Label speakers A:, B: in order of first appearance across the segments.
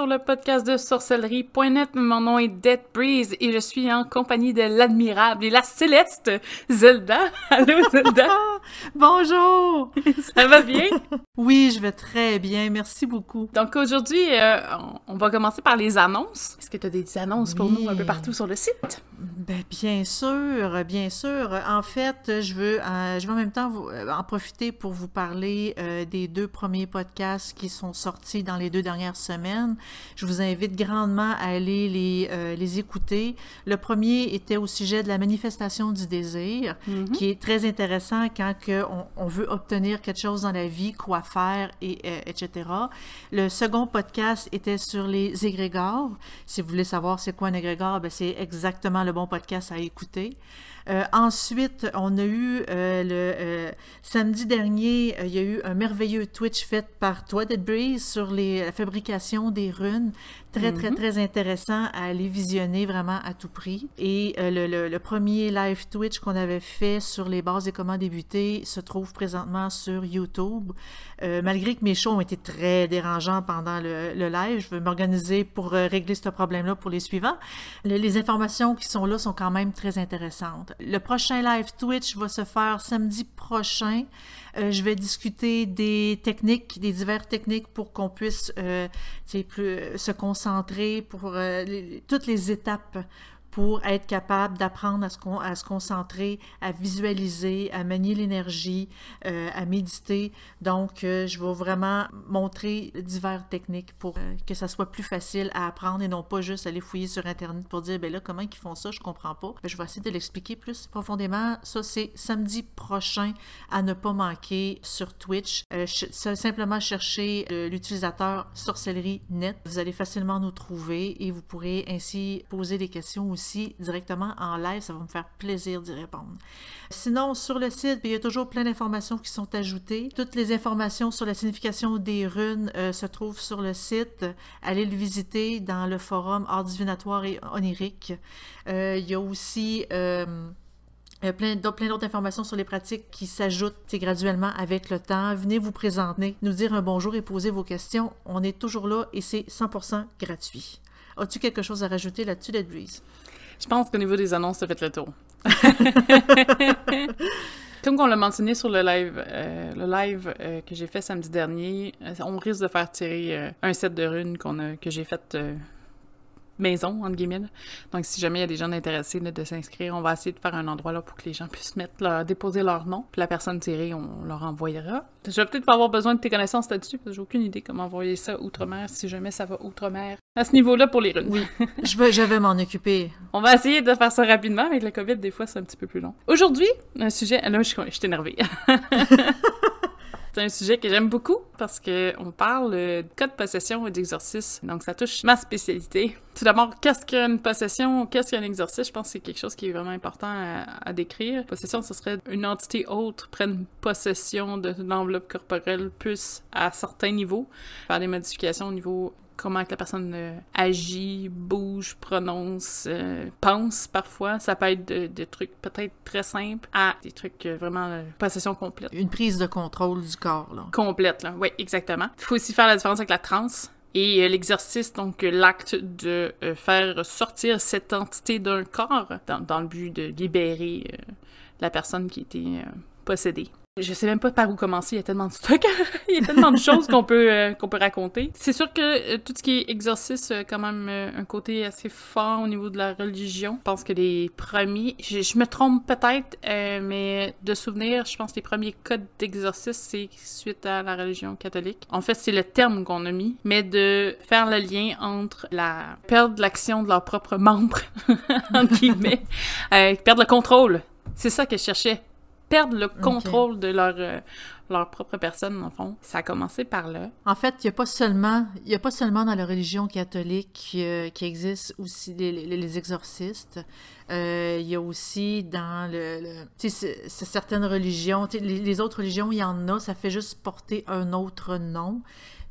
A: Sur le podcast de sorcellerie.net. Mon nom est Dead Breeze et je suis en compagnie de l'admirable et la céleste Zelda. Allô Zelda?
B: Bonjour.
A: Ça va bien?
B: Oui, je vais très bien. Merci beaucoup.
A: Donc aujourd'hui, euh, on va commencer par les annonces. Est-ce que tu as des annonces pour nous un peu partout sur le site?
B: Ben, bien sûr, bien sûr. En fait, je veux, euh, je veux en même temps vous, euh, en profiter pour vous parler des deux premiers podcasts qui sont sortis dans les deux dernières semaines. Je vous invite grandement à aller les, les écouter. Le premier était au sujet de la manifestation du désir, mm-hmm. qui est très intéressant quand que on, on, veut obtenir quelque chose dans la vie, quoi faire, et, etc. Le second podcast était sur les égrégores. Si vous voulez savoir c'est quoi un égrégore, ben c'est exactement le bon podcast à écouter. Euh, ensuite, on a eu euh, le euh, samedi dernier, il y a eu un merveilleux Twitch fait par toi, Breeze, sur les, la fabrication des runes. Très, très, mhm. très intéressant à aller visionner vraiment à tout prix. Et le, le, premier live Twitch qu'on avait fait sur les bases et comment débuter se trouve présentement sur YouTube. malgré que mes shows ont été très dérangeants pendant le, le live, je vais m'organiser pour régler ce problème-là pour les suivants. les informations qui sont là sont quand même très intéressantes. Le prochain live Twitch va se faire samedi prochain. Euh, je vais discuter des techniques, des diverses techniques pour qu'on puisse euh, plus, se concentrer pour euh, toutes les étapes pour être capable d'apprendre à, se concentrer, à visualiser, à manier l'énergie, euh, à méditer. Donc, euh, je vais vraiment montrer diverses techniques pour euh, que ça soit plus facile à apprendre et non pas juste aller fouiller sur Internet pour dire, ben là, comment ils font ça, je comprends pas. Ben, je vais essayer de l'expliquer plus profondément. Ça, c'est samedi prochain à ne pas manquer sur Twitch. simplement chercher l'utilisateur sorcellerie net. Vous allez facilement nous trouver et vous pourrez ainsi poser des questions aussi directement en live. Ça va me faire plaisir d'y répondre. Sinon, sur le site, il y a toujours plein d'informations qui sont ajoutées. Toutes les informations sur la signification des runes euh, se trouvent sur le site. Allez le visiter dans le forum Art divinatoire et onirique. Euh, il y a aussi... Euh, plein d'autres informations sur les pratiques qui s'ajoutent graduellement avec le temps. Venez vous présenter, nous dire un bonjour et poser vos questions. On est toujours là et c'est 100% gratuit. As-tu quelque chose à rajouter là-dessus, Dead Breeze?
A: Je pense qu'au niveau des annonces, ça fait le tour. Comme on l'a mentionné sur le live, euh, le live euh, que j'ai fait samedi dernier, euh, on risque de faire tirer un set de runes qu'on que j'ai fait maison, entre guillemets. Donc, si jamais il y a des gens intéressés de s'inscrire, on va essayer de faire un endroit là pour que les gens puissent mettre leur, déposer leur nom. Puis la personne tirée, on leur envoyera. Je vais peut-être pas avoir besoin de tes connaissances là-dessus, parce que j'ai aucune idée comment envoyer ça outre-mer, si jamais ça va outre-mer. À ce niveau-là, pour les runes.
B: Oui, je vais, je vais m'en occuper.
A: On va essayer de faire ça rapidement. Avec le COVID, des fois, c'est un petit peu plus long. Aujourd'hui, un sujet... Là, je, je suis énervée. C'est un sujet que j'aime beaucoup parce que on parle de code de possession et d'exorcisme. Donc, ça touche ma spécialité. Tout d'abord, qu'est-ce qu'une possession? Qu'est-ce qu'un exorcisme? Je pense que c'est quelque chose qui est vraiment important à, décrire. Possession, ce serait une entité autre prenne possession de l'enveloppe corporelle plus à certains niveaux, faire des modifications au niveau comment que la personne euh, agit, bouge, prononce, euh, pense parfois. Ça peut être des trucs peut-être très simples à des trucs euh, vraiment possession complète.
B: Une prise de contrôle du corps, là.
A: Complète, là. Oui, exactement. Il faut aussi faire la différence avec la transe. Et l'exercice, donc l'acte de faire sortir cette entité d'un corps dans, dans, le but de libérer la personne qui était possédée je sais même pas par où commencer, il y a tellement de stock, il y a tellement de choses qu'on peut, euh, qu'on peut raconter. C'est sûr que euh, tout ce qui est exorcisme a quand même euh, un côté assez fort au niveau de la religion. Je pense que les premiers, je, me trompe peut-être, mais de souvenir, je pense que les premiers codes d'exorcisme, c'est suite à la religion catholique. En fait, c'est le terme qu'on a mis, mais de faire le lien entre la perdre l'action de leurs propres membres, entre guillemets, perdre le contrôle. C'est ça que je cherchais perdre le contrôle de leur, euh, leur propre personne, en fond. Ça a commencé par là.
B: En fait, il n'y a pas seulement il y a pas seulement dans la religion catholique euh, qui existe aussi les, les, exorcistes. Euh, il y a aussi dans le, le certaines religions, les, les autres religions, il y en a, ça fait juste porter un autre nom.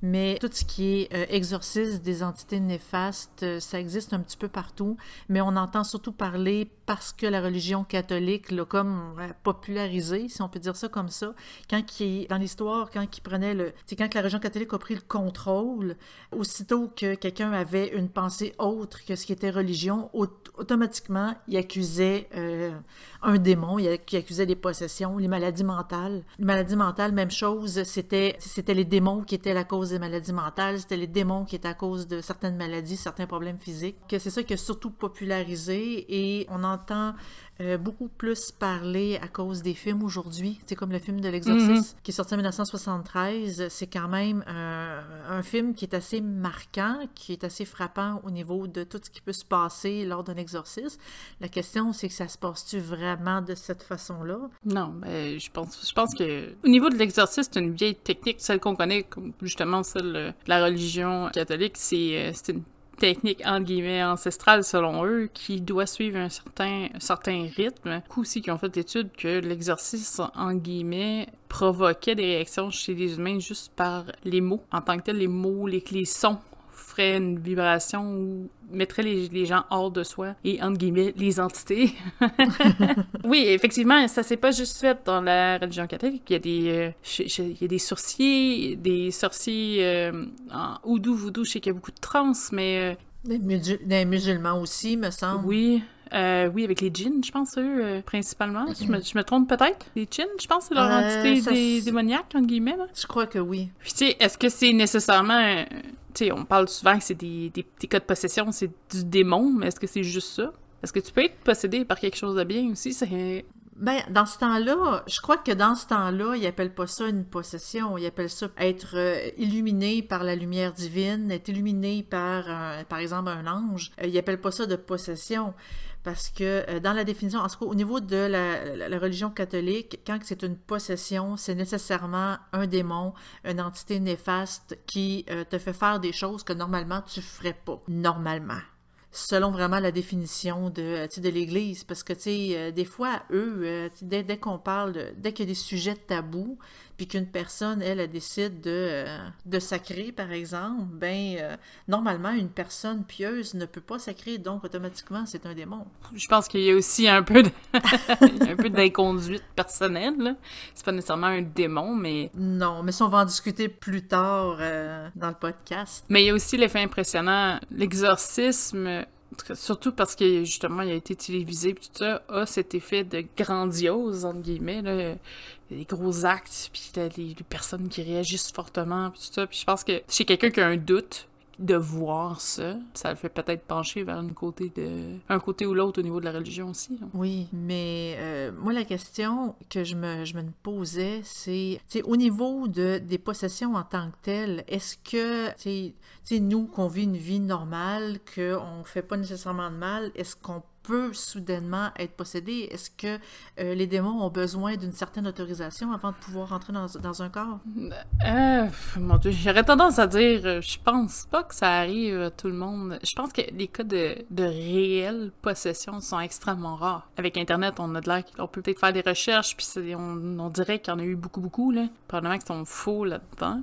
B: Mais tout ce qui est euh, exorcisme des entités néfastes, ça existe un petit peu partout, mais on entend surtout parler parce que la religion catholique l'a comme euh, popularisé, si on peut dire ça comme ça, quand qui, dans l'histoire, quand qui prenait le, c'est quand la région catholique a pris le contrôle, aussitôt que quelqu'un avait une pensée autre que ce qui était religion, automatiquement, il accusait euh, un démon, il, accusait des possessions, les maladies mentales. Les maladies mentales, même chose, c'était, c'était les démons qui étaient la cause des maladies mentales, c'était les démons qui étaient à cause de certaines maladies, certains problèmes physiques. Que c'est ça qui a surtout popularisé et on entend euh, beaucoup plus parler à cause des films aujourd'hui. C'est comme le film de l'Exorciste mhm. qui est sorti en 1973. C'est quand même un film qui est assez marquant, qui est assez frappant au niveau de tout ce qui peut se passer lors d'un exorcisme. La question, c'est que ça se passe-tu vraiment de cette façon-là?
A: Non, mais je pense, je pense que au niveau de l'exorcisme, c'est une vieille technique, celle qu'on connaît, comme justement celle de la religion catholique, c'est euh, une technique entre guillemets ancestrale selon eux qui doit suivre un certain, certain rythme. Beaucoup aussi qui ont fait l'étude que l'exercice en guillemets provoquait des réactions chez les humains juste par les mots. En tant que tel, les mots, les, les sons ferait une vibration ou mettrait les, gens hors de soi et, entre guillemets, les entités. oui, effectivement, ça s'est pas juste fait dans la religion catholique. Il y a des, euh, il y a des sorciers, des sorciers euh, en oudou, voodoo, je sais qu'il y a beaucoup de trans, mais...
B: Euh, des, musulmans aussi, me semble.
A: Oui, oui, avec les djinns, je pense, eux, principalement. Je me, je me trompe peut-être? Les djinns, je pense, c'est leur entité des, démoniaque, entre guillemets.
B: Je crois que oui.
A: Puis, tu sais, est-ce que c'est nécessairement on parle souvent que c'est des, des, cas de possession, c'est du démon, mais est-ce que c'est juste ça? Est-ce que tu peux être possédé par quelque chose de bien aussi? C'est...
B: Ben, dans ce temps-là, je crois que dans ce temps-là, ils appellent pas ça une possession, ils appellent ça être euh, illuminé par la lumière divine, être illuminé par, par exemple, un ange. Euh, ils appellent pas ça de possession. Parce que euh, dans la définition, en tout cas, au niveau de la, religion catholique, quand c'est une possession, c'est nécessairement un démon, une entité néfaste qui euh, te fait faire des choses que normalement tu ferais pas. Normalement selon vraiment la définition de, euh, de l'Église. Parce que, des fois, eux, dès, qu'on parle, dès qu'il y a des sujets tabous, puis qu'une personne, elle, elle décide de, euh, de sacrer, par exemple, ben, euh, normalement, une personne pieuse ne peut pas sacrer, donc automatiquement, c'est un démon.
A: Je pense qu'il y a aussi un peu de... un peu d'inconduite personnelle. C'est pas nécessairement un démon, mais...
B: Non, mais ça, on va en discuter plus tard euh, dans le podcast.
A: Mais il y a aussi l'effet impressionnant, l'exorcisme surtout parce que justement il a été télévisé puis tout ça a cet effet de grandiose entre guillemets là. Les gros actes puis les, les, personnes qui réagissent fortement puis tout ça. Puis je pense que chez quelqu'un qui a un doute de voir ça, ça le fait peut-être pencher vers une côté de, un côté ou l'autre au niveau de la religion aussi.
B: Oui, mais euh, moi, la question que je me, je me posais, c'est au niveau de, des possessions en tant que telles, est-ce que, tu sais, nous, qu'on vit une vie normale, qu'on fait pas nécessairement de mal, est-ce qu'on peut soudainement être possédé? Est-ce que euh, les démons ont besoin d'une certaine autorisation avant de pouvoir entrer dans, un corps?
A: Euh, mon Dieu, j'aurais tendance à dire, euh, je pense pas que ça arrive à tout le monde. Je pense que les cas de, de réelle possession sont extrêmement rares. Avec Internet, on a de l'air qu'on peut peut-être faire des recherches, puis on, on dirait qu'il y en a eu beaucoup, beaucoup, là. Probablement qu'ils sont faux là-dedans.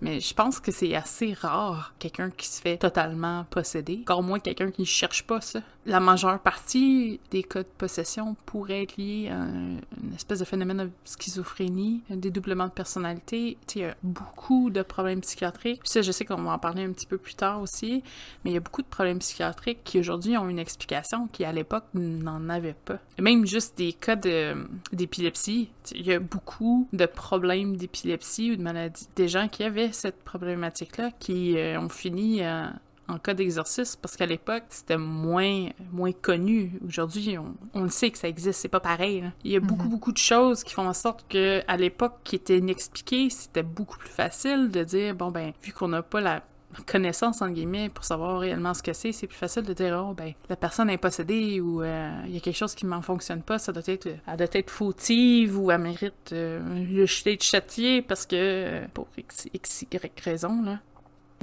A: Mais je pense que c'est assez rare quelqu'un qui se fait totalement posséder. Encore moins quelqu'un qui ne cherche pas ça. La majeure partie des cas de possession pourrait être liée à une espèce de phénomène de schizophrénie, un dédoublement de personnalité. il y a beaucoup de problèmes psychiatriques. Ça, je sais qu'on va en parler un petit peu plus tard aussi, mais il y a beaucoup de problèmes psychiatriques qui aujourd'hui ont une explication qui à l'époque n'en avaient pas. Même juste des cas d'épilepsie. Il y a beaucoup de problèmes d'épilepsie ou de maladies. Des gens qui avaient cette problématique-là qui euh, ont fini euh, en cas d'exorcisme parce qu'à l'époque, c'était moins, moins connu. Aujourd'hui, on, le sait que ça existe, c'est pas pareil. Il y a beaucoup, mhm. beaucoup de choses qui font en sorte que à l'époque, qui étaient inexpliquées, c'était beaucoup plus facile de dire, bon ben, vu qu'on n'a pas la connaissance, en guillemets, pour savoir réellement ce que c'est, c'est plus facile de dire, oh, ben, la personne est possédée ou euh, il y a quelque chose qui m'en fonctionne pas, ça doit être, elle doit être fautive ou elle mérite euh, le de châtier parce que, pour x, x, raison, là.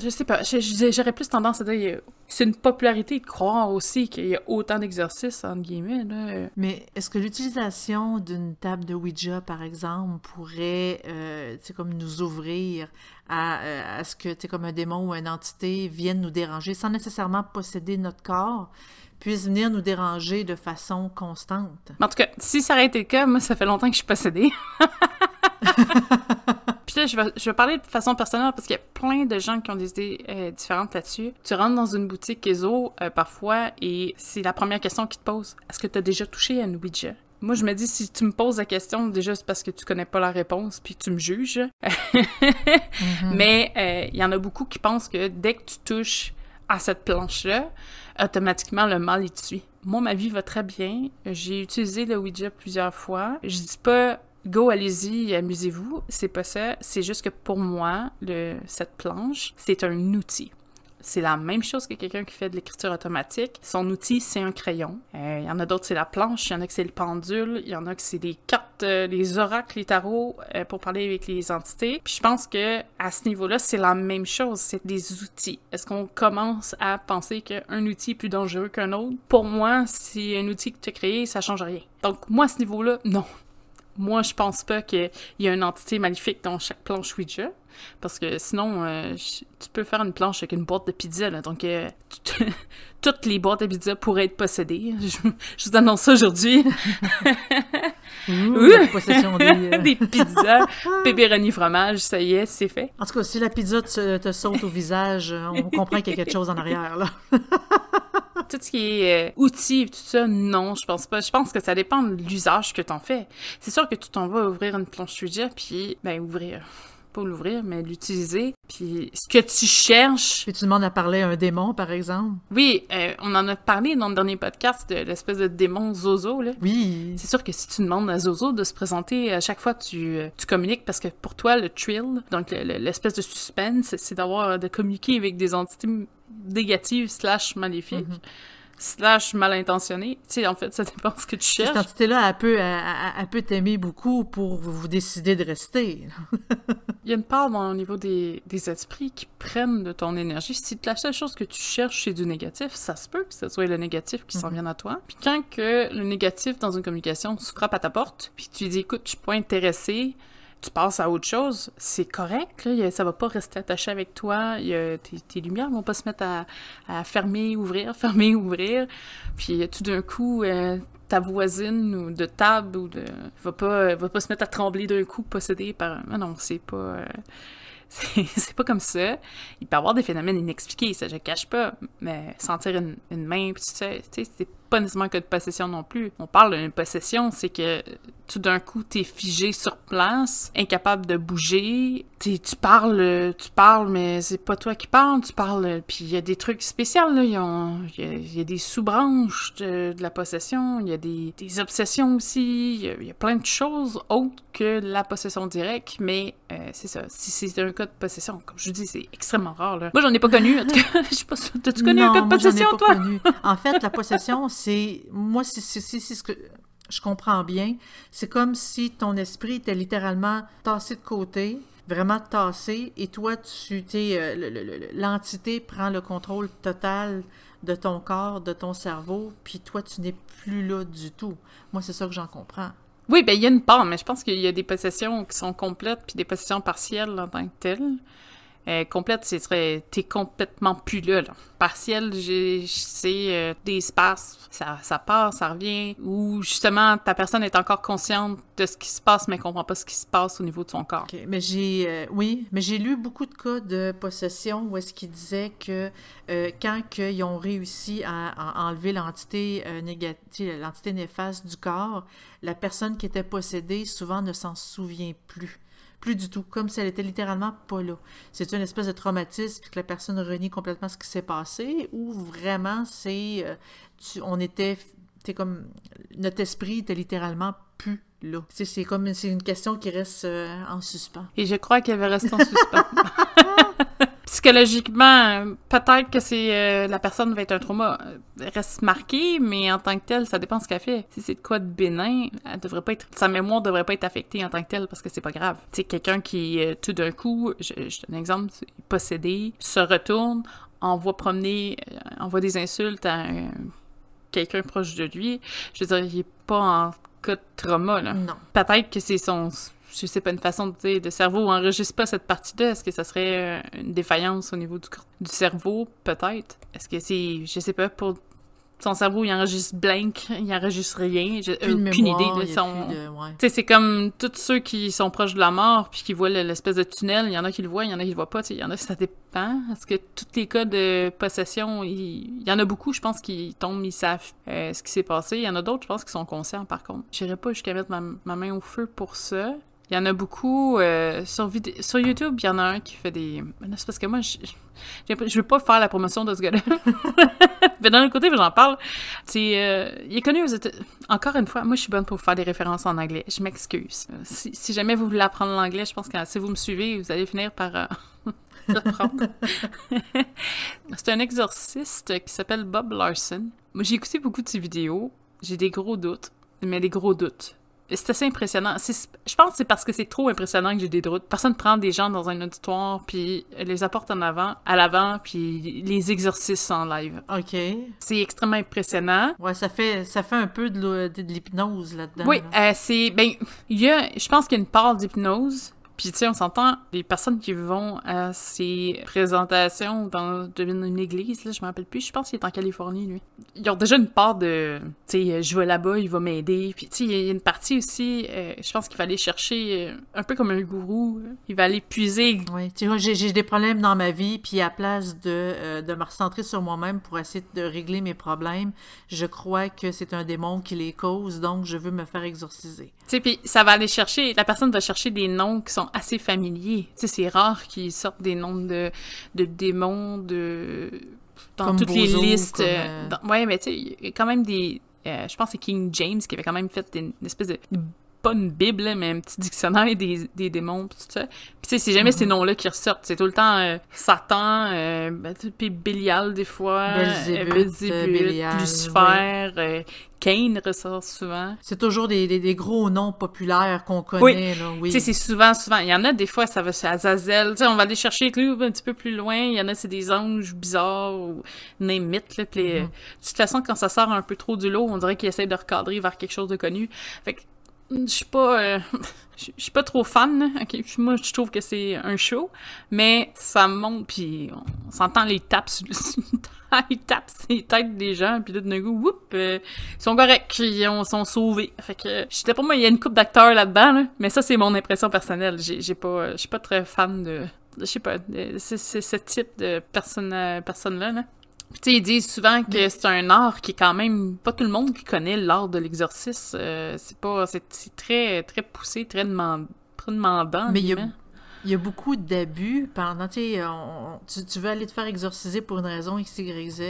A: Je sais pas, j'aurais plus tendance à dire c'est une popularité de croire aussi qu'il y a autant d'exercices, entre guillemets. Là.
B: Mais est-ce que l'utilisation d'une table de Ouija, par exemple, pourrait euh, comme nous ouvrir à, euh, à ce que comme un démon ou une entité vienne nous déranger sans nécessairement posséder notre corps? puisse venir nous déranger de façon constante?
A: En tout cas, si ça aurait été le cas, moi, ça fait longtemps que je suis possédée. là, je vais, je vais parler de façon personnelle parce qu'il y a plein de gens qui ont des idées euh, différentes là-dessus. Tu rentres dans une boutique ESO euh, parfois et c'est la première question qu'ils te posent. Est-ce que tu as déjà touché à un Ouija? Moi, je me dis, si tu me poses la question, déjà, c'est parce que tu connais pas la réponse, puis tu me juges. Mais euh, il y en a beaucoup qui pensent que dès que tu touches à cette planche-là, automatiquement, le mal, te suit. Moi, ma vie va très bien. J'ai utilisé le Ouija plusieurs fois. Je dis pas go, allez-y, amusez-vous. C'est pas ça. C'est juste que pour moi, cette planche, c'est un outil. C'est la même chose que quelqu'un qui fait de l'écriture automatique. Son outil, c'est un crayon. Euh, Il y en a d'autres, c'est la planche. Il y en a que c'est le pendule. Il y en a que c'est des cartes, euh, les oracles, les tarots euh, pour parler avec les entités. Puis je pense que à ce niveau-là, c'est la même chose. C'est des outils. Est-ce qu'on commence à penser qu'un outil est plus dangereux qu'un autre? Pour moi, si un outil que tu as créé, ça change rien. Donc moi, à ce niveau-là, non. Moi, je pense pas qu'il y a une entité maléfique dans chaque planche Ouija. Parce que sinon, euh, tu peux faire une planche avec une boîte de pizza. Là, donc, euh, toutes les boîtes de pizza pourraient être possédées. Je, je vous annonce ça aujourd'hui.
B: Possession des... euh,
A: des pizzas, pepperoni fromage, ça y est, c'est fait.
B: En tout cas, si la pizza te, te saute au visage, on comprend qu'il y a quelque chose en arrière, là.
A: Tout ce qui est euh, outils, tout ça, non, je pense pas. Je pense que ça dépend de l'usage que t'en fais. C'est sûr que tu t'en vas ouvrir une planche Ouija, puis, ben, ouvrir pas l'ouvrir, mais l'utiliser. Puis ce que tu cherches.
B: Puis tu demandes à parler à un démon, par exemple.
A: Oui, euh, on en a parlé dans le dernier podcast de l'espèce de démon Zozo. Là.
B: Oui.
A: C'est sûr que si tu demandes à Zozo de se présenter à chaque fois que tu, euh, tu communiques, parce que pour toi, le thrill, donc le- le- l'espèce de suspense, c'est d'avoir de communiquer avec des entités négatives slash maléfiques. Slash mal intentionnées. Tu sais, en fait, ça dépend ce que tu
B: Cette
A: cherches.
B: entité-là, elle peut, elle, peut t'aimer beaucoup pour vous décider de rester.
A: Il y a une part dans, au niveau des, des esprits qui prennent de ton énergie. Si la seule chose que tu cherches, c'est du négatif, ça se peut que ce soit le négatif qui s'en vienne à toi. Puis quand que le négatif dans une communication se frappe à ta porte, puis tu dis, écoute, je suis pas intéressé, tu passes à autre chose, c'est correct, là, ça va pas rester attaché avec toi, tes, tes lumières vont pas se mettre à, fermer, ouvrir, fermer, ouvrir, puis euh, tout d'un coup, euh, ta voisine ou de table ou de va pas va pas se mettre à trembler d'un coup possédée par ah non c'est pas euh, c'est pas comme ça. Il peut y avoir des phénomènes inexpliqués ça je cache pas. Mais sentir une, une main puis tu sais tu sais, c'est pas nécessairement que de possession non plus. On parle d'une possession c'est que tout d'un coup t'es figé sur place incapable de bouger. T'es- tu parles tu parles mais c'est pas toi qui parles tu parles puis il y a des trucs spéciaux là. Il y, a- y a- des sous-branches de, de la possession il y a des, des obsessions aussi il y, a, il y a plein de choses autres que la possession directe mais euh, c'est ça. Si c'est un cas de possession comme je vous dis c'est extrêmement rare là. Moi j'en ai pas connu en tout cas. Je sais pas t'as-tu connu un
B: non,
A: cas de
B: moi, j'en ai
A: possession
B: pas
A: toi?
B: connu. En fait, la possession, c'est... Moi, c'est c'est- c'est- c'est ce que je comprends bien. C'est comme si ton esprit était littéralement tassé de côté, vraiment tassé, et toi, tu t'es... euh, le- le- le- L'entité prend le contrôle total de ton corps, de ton cerveau, puis toi, tu n'es plus là du tout. Moi, c'est ça que j'en comprends.
A: Oui, ben il y a une part, mais je pense qu'il y a des possessions qui sont complètes puis des possessions partielles en tant que telles. Euh, complète, ce serait t'es complètement plus là. j'ai- c'est euh, des espaces, ça, ça part, ça revient, ou justement ta personne est encore consciente de ce qui se passe, mais comprend pas ce qui se passe au niveau de son corps.
B: Mais j'ai euh, oui, mais j'ai lu beaucoup de cas de possession où est-ce qu'ils disaient que euh, quand que ils ont réussi à, à enlever l'entité négative, l'entité néfaste du corps, la personne qui était possédée souvent ne s'en souvient plus. Plus du tout, comme si elle était littéralement pas là. C'est une espèce de traumatisme que la personne renie complètement ce qui s'est passé ou vraiment c'est euh, tu- on était c'est comme notre esprit était littéralement plus là. C'est c'est comme c'est une question qui reste euh, en suspens.
A: Et je crois qu'elle va rester en suspens. Psychologiquement, peut-être que c'est euh, la personne va être un trauma euh, reste marquée, mais en tant que tel, ça dépend ce qu'elle fait. Si c'est de quoi de bénin, elle devrait pas être sa mémoire devrait pas être affectée en tant que telle parce que c'est pas grave. Sais quelqu'un qui euh, tout d'un coup, je, je donne un exemple, c'est possédé, se retourne, envoie promener, envoie des insultes à un- quelqu'un proche de lui, je veux dire, il est pas en cas de trauma là
B: Non.
A: peut-être que c'est son je sais pas une façon de de cerveau enregistre pas cette partie-là est-ce que ça serait euh, une défaillance au niveau du, du cerveau? Peut-être est-ce que c'est je sais pas pour Son cerveau, il enregistre blank, il enregistre rien. J'ai
B: de
A: aucune idée de son...
B: de- ouais.
A: C'est comme tous ceux qui sont proches de la mort puis qui voient le- l'espèce de tunnel. Il y en a qui le voient, il y en a qui le voient pas. Il y en a, ça dépend. Est-ce que tous les cas de possession, il, il y en a beaucoup, je pense, qui tombent, ils savent euh, ce qui s'est passé. Il y en a d'autres, je pense, qui sont conscients, par contre. J'irai pas jusqu'à mettre ma, ma main au feu pour ça. Il y en a beaucoup euh, sur, sur YouTube. Il y en a un qui fait des. Non, C'est parce que moi, je, je veux pas faire la promotion de ce gars-là. Mais d'un autre côté, j'en parle. C'est, euh, il est connu aux États. Encore une fois, moi, je suis bonne pour faire des références en anglais. Je m'excuse. Si, si jamais vous voulez apprendre l'anglais, je pense que si vous me suivez, vous allez finir par euh. C'est un exorciste qui s'appelle Bob Larson. Moi, j'ai écouté beaucoup de ses vidéos. J'ai des gros doutes, mais des gros doutes. C'est assez impressionnant. Je pense que c'est parce que c'est trop impressionnant que j'ai des doutes. Personne prend des gens dans un auditoire, puis les apporte en avant, à l'avant, puis les exercices en live.
B: OK.
A: C'est extrêmement impressionnant.
B: Ouais, ça fait, ça fait un peu de l'hypnose là-dedans.
A: Oui,
B: là.
A: euh, c'est. Ben, il y a. Je pense qu'il y a une part d'hypnose. Puis, tu sais, on s'entend, les personnes qui vont à ces présentations dans une église, là, je me rappelle plus, je pense qu'il est en Californie, lui. Ils ont déjà une part de, tu sais, je vais là-bas, il va m'aider. Puis, tu sais, il y a une partie aussi, euh, je pense qu'il va aller chercher, euh, un peu comme un gourou, il va aller puiser.
B: Oui, tu vois, j'ai j'ai des problèmes dans ma vie, puis à place de, euh, de me recentrer sur moi-même pour essayer de régler mes problèmes, je crois que c'est un démon qui les cause, donc je veux me faire exorciser.
A: Tu sais, puis ça va aller chercher, la personne va chercher des noms qui sont assez familiers. Tu sais, c'est rare qu'ils sortent des noms de, de démons, de... dans
B: Comme
A: toutes les listes.
B: comme,
A: euh,
B: euh,
A: dans- Ouais, mais tu sais, il y a quand même des... euh, je pense que c'est King James qui avait quand même fait une, une espèce de... Pas une Bible, là, mais un petit dictionnaire des, des démons, pis tout ça. Puis tu sais, c'est jamais ces noms-là qui ressortent. C'est tout le temps euh, Satan, euh, ben, puis Bélial des fois,
B: Belzébuth,
A: euh, Belzébuth,
B: Bélial,
A: Lucifer, euh, Cain ressort souvent.
B: C'est toujours des, des, des gros noms populaires qu'on
A: Oui.
B: connaît, là, oui.
A: Tu sais, c'est souvent, souvent. Il y en a des fois, ça va c'est Azazel. Tu sais, on va aller chercher lui un petit peu plus loin. Il y en a, c'est des anges bizarres ou it, là.
B: Mm-hmm.
A: de toute façon, quand ça sort un peu trop du lot, on dirait qu'il essaie de recadrer vers quelque chose de connu. Fait que je suis pas. euh, suis pas trop fan, là. Ok, Moi, je trouve que c'est un show, mais ça monte, puis on s'entend les tapes ils tapent les têtes des gens, puis là, d'un coup, whoop, euh, ils sont corrects, ils ont- sont sauvés. Fait que, je sais pas moi, il y a une coupe d'acteurs là-dedans, là, mais ça, c'est mon impression personnelle. J'ai pas, je suis pas très fan de, je sais pas, de, c'est ce type de personne, euh, personne-là, là. Tu sais, ils disent souvent que c'est un art qui est quand même pas tout le monde qui connaît l'art de l'exorcisme. Euh, c'est pas, c'est très, très poussé, très, demand, très demandant.
B: Mais il y a-
A: guillemets.
B: Il y a beaucoup d'abus pendant, tu tu, tu veux aller te faire exorciser pour une raison X, Y, Z.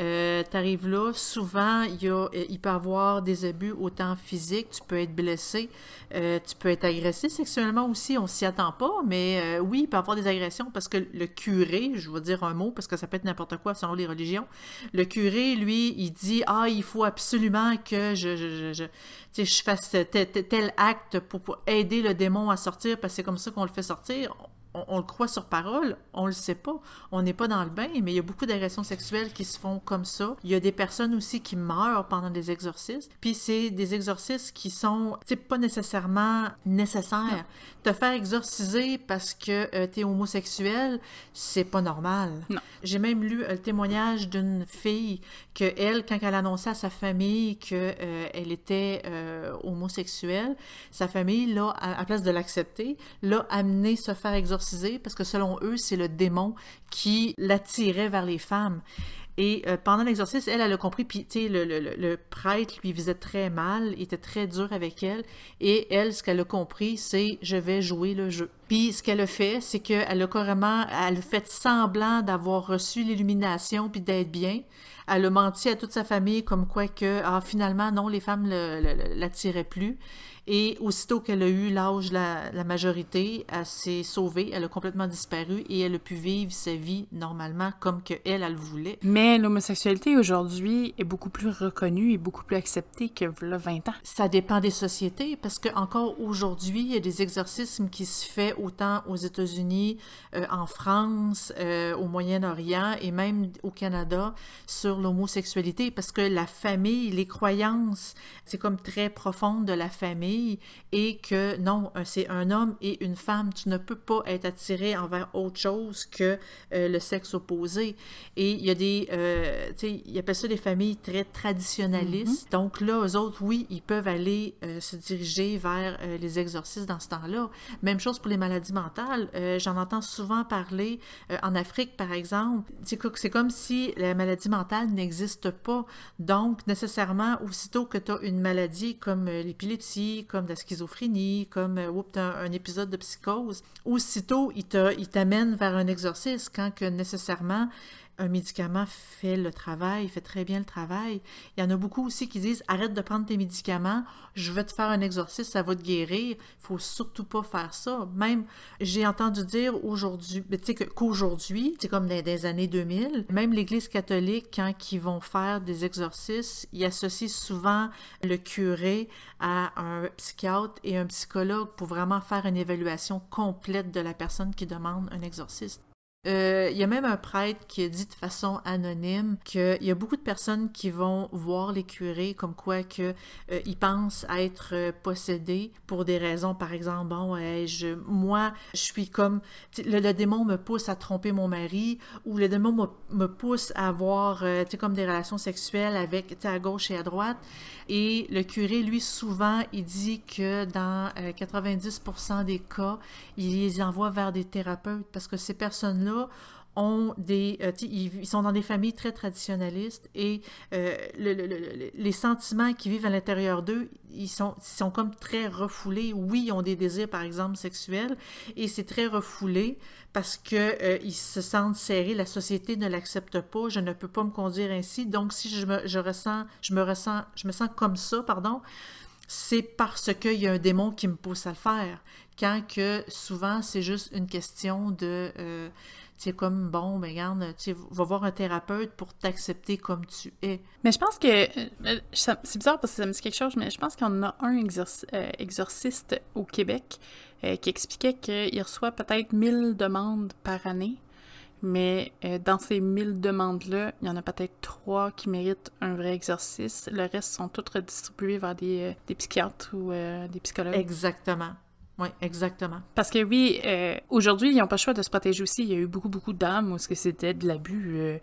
B: Euh, T'arrives là, souvent, il, euh, peut y avoir des abus autant physiques, tu peux être blessé, euh, tu peux être agressé sexuellement aussi, on s'y attend pas, mais euh, oui, il peut y avoir des agressions parce que le curé, je vais dire un mot parce que ça peut être n'importe quoi selon les religions, le curé, lui, il dit, ah, il faut absolument que je, tu fasse tel acte pour, pour aider le démon à sortir parce que c'est comme ça qu'on le fait sortir. sortir, On, on le croit sur parole, on le sait pas. On n'est pas dans le bain, mais il y a beaucoup d'agressions sexuelles qui se font comme ça. Il y a des personnes aussi qui meurent pendant des exorcismes. Puis c'est des exorcismes qui sont, c'est pas nécessairement nécessaires. Te faire exorciser parce que euh, t'es homosexuel, c'est pas normal. J'ai même lu euh, le témoignage d'une fille que elle, quand elle annonçait à sa famille que euh, elle était euh, homosexuelle, sa famille, là, à, à place de l'accepter, l'a amené se faire exorciser parce que selon eux, c'est le démon qui l'attirait vers les femmes. Et euh, pendant l'exorcisme, elle, elle a compris, puis le, le, le- prêtre lui visait très mal, il était très dur avec elle, et elle, ce qu'elle a compris, c'est je vais jouer le jeu. Puis ce qu'elle a fait, c'est qu'elle a carrément, elle fait semblant d'avoir reçu l'illumination puis d'être bien. Elle a menti à toute sa famille comme quoi que, ah, finalement, non, les femmes le- l'attiraient plus. Et aussitôt qu'elle a eu l'âge de la, la majorité, elle s'est sauvée, elle a complètement disparu et elle a pu vivre sa vie normalement comme que elle, elle voulait.
A: Mais l'homosexualité aujourd'hui est beaucoup plus reconnue et beaucoup plus acceptée que v'là 20 ans.
B: Ça dépend des sociétés parce que encore aujourd'hui, il y a des exorcismes qui se fait autant aux États-Unis, euh, en France, euh, au Moyen-Orient et même au Canada sur l'homosexualité parce que la famille, les croyances, c'est comme très profond de la famille famille et que non, c'est un homme et une femme. Tu ne peux pas être attiré envers autre chose que euh, le sexe opposé. Et il y a des, euh, tu sais, ils appellent ça des familles très traditionnalistes. Mm-hmm. Donc là, eux autres, oui, ils peuvent aller euh, se diriger vers les exorcistes dans ce temps-là. Même chose pour les maladies mentales. J'en entends souvent parler en Afrique, par exemple. C'est comme si la maladie mentale n'existe pas. Donc, nécessairement, aussitôt que tu as une maladie comme l'épilepsie, comme la schizophrénie, comme un, un, épisode de psychose, aussitôt, il t'amène vers un exorcisme quand que nécessairement un médicament fait le travail, fait très bien le travail. Il y en a beaucoup aussi qui disent arrête de prendre tes médicaments, je vais te faire un exorcisme, ça va te guérir. Il faut surtout pas faire ça. Même, j'ai entendu dire aujourd'hui, qu'aujourd'hui, c'est comme dans les années 2000, même l'Église catholique, quand ils vont faire des exorcismes, ils associent souvent le curé à un psychiatre et un psychologue pour vraiment faire une évaluation complète de la personne qui demande un Euh, il y a même un prêtre qui a dit de façon anonyme qu'il y a beaucoup de personnes qui vont voir les curés comme quoi que euh, pensent être euh, possédés pour des raisons, par exemple, bon, je, moi, je suis comme le, démon me pousse à tromper mon mari ou le démon me, pousse à avoir, comme des relations sexuelles avec, à gauche et à droite. Et le curé, lui, souvent, il dit que dans 90% des cas, il les envoie vers des thérapeutes parce que ces personnes-là ont des, euh, ils sont dans des familles très traditionnalistes et euh, les sentiments qui vivent à l'intérieur d'eux, ils sont, comme très refoulés. Oui, ils ont des désirs, par exemple, sexuels, et c'est très refoulé parce que euh, ils se sentent serrés. La société ne l'accepte pas. Je ne peux pas me conduire ainsi. Donc, si je me, ressens, je me ressens, je me sens comme ça, pardon, c'est parce qu'il y a un démon qui me pousse à le faire. Quand que souvent, c'est juste une question de c'est comme, bon, mais ben, regarde, tu vas voir un thérapeute pour t'accepter comme tu es.
A: Mais je pense que, euh, c'est bizarre parce que ça me dit quelque chose, mais je pense qu'on a un euh, exorciste au Québec euh, qui expliquait qu'il reçoit peut-être 1000 demandes par année. Mais dans ces 1000 demandes-là, il y en a peut-être trois qui méritent un vrai exorcisme. Le reste sont toutes redistribuées vers des, des psychiatres ou des psychologues.
B: Exactement. Oui, exactement.
A: Parce que oui, euh, aujourd'hui, ils n'ont pas le choix de se protéger aussi. Il y a eu beaucoup, beaucoup d'âmes où c'était de l'abus. Euh,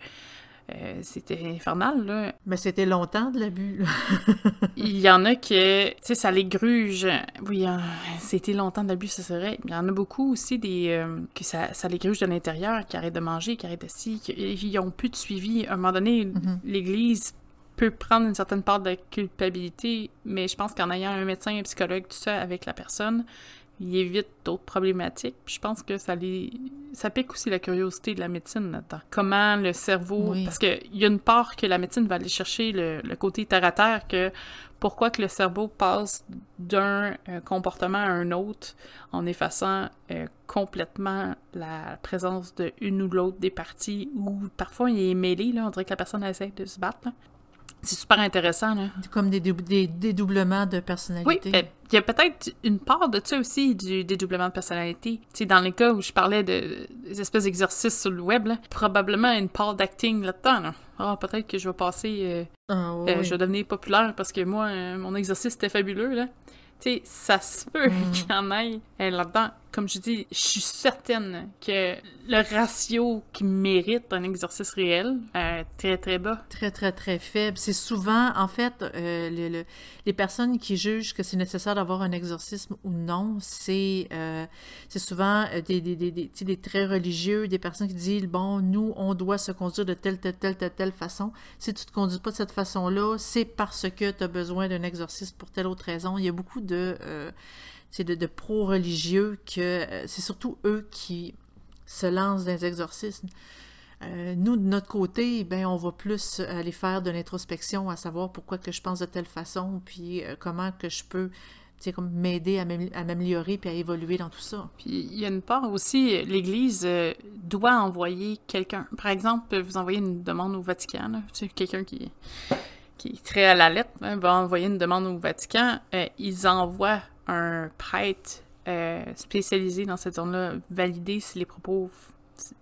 A: euh, c'était infernal, là.
B: Mais c'était longtemps de l'abus.
A: il y en a que, tu sais, ça les gruge. Oui, c'était longtemps de l'abus, ça serait. Il y en a beaucoup aussi des que ça, ça les gruge de l'intérieur, qui arrêtent de manger, qui arrêtent de ci, qui ont plus de suivi. À un moment donné, mm-hmm. l'Église peut prendre une certaine part de culpabilité, mais je pense qu'en ayant un médecin, un psychologue, tout ça avec la personne, il évite d'autres problématiques. Puis je pense que ça les... ça pique aussi la curiosité de la médecine là-dedans. Comment le cerveau... Parce qu'il y a une part que la médecine va aller chercher le, côté terre-à-terre, que pourquoi que le cerveau passe d'un euh, comportement à un autre en effaçant euh, complètement la présence de une ou l'autre des parties, ou parfois il est mêlé, là, on dirait que la personne essaie de se battre. Là. C'est super intéressant, là.
B: Comme des, des dédoublements de personnalité.
A: Oui, ben, il y a peut-être une part de ça aussi, du dédoublement de personnalité. Tu dans les cas où je parlais de, des espèces d'exercices sur le web, là, probablement une part d'acting là-dedans. Là. Ah, peut-être que je vais passer... Euh, ah, euh, je vais devenir populaire parce que moi, euh, mon exercice était fabuleux, là. Tu sais, ça se peut mm. qu'il y en ait là-dedans. Comme je dis, je suis certaine que le ratio qui mérite un exercice réel est très, très bas.
B: Très, très, très faible. C'est souvent, en fait, euh, les personnes qui jugent que c'est nécessaire d'avoir un exorcisme ou non, c'est euh, souvent euh, des, des, très religieux, des personnes qui disent, bon, nous, on doit se conduire de telle, telle, telle, telle, telle façon. Si tu te conduis pas de cette façon-là, c'est parce que tu as besoin d'un exorcisme pour telle autre raison. Il y a beaucoup de... de, de pro-religieux que c'est surtout eux qui se lancent dans les exorcismes. Euh, nous, de notre côté, ben, on va plus aller faire de l'introspection, à savoir pourquoi que je pense de telle façon, puis euh, comment que je peux comme m'aider à m'améliorer puis à évoluer dans tout ça.
A: Puis il y a une part aussi, l'Église euh, doit envoyer quelqu'un. Par exemple, vous envoyez une demande au Vatican, quelqu'un qui, qui est très à la lettre hein, va envoyer une demande au Vatican. ils envoient un prêtre spécialisé dans cette zone-là valider si les propos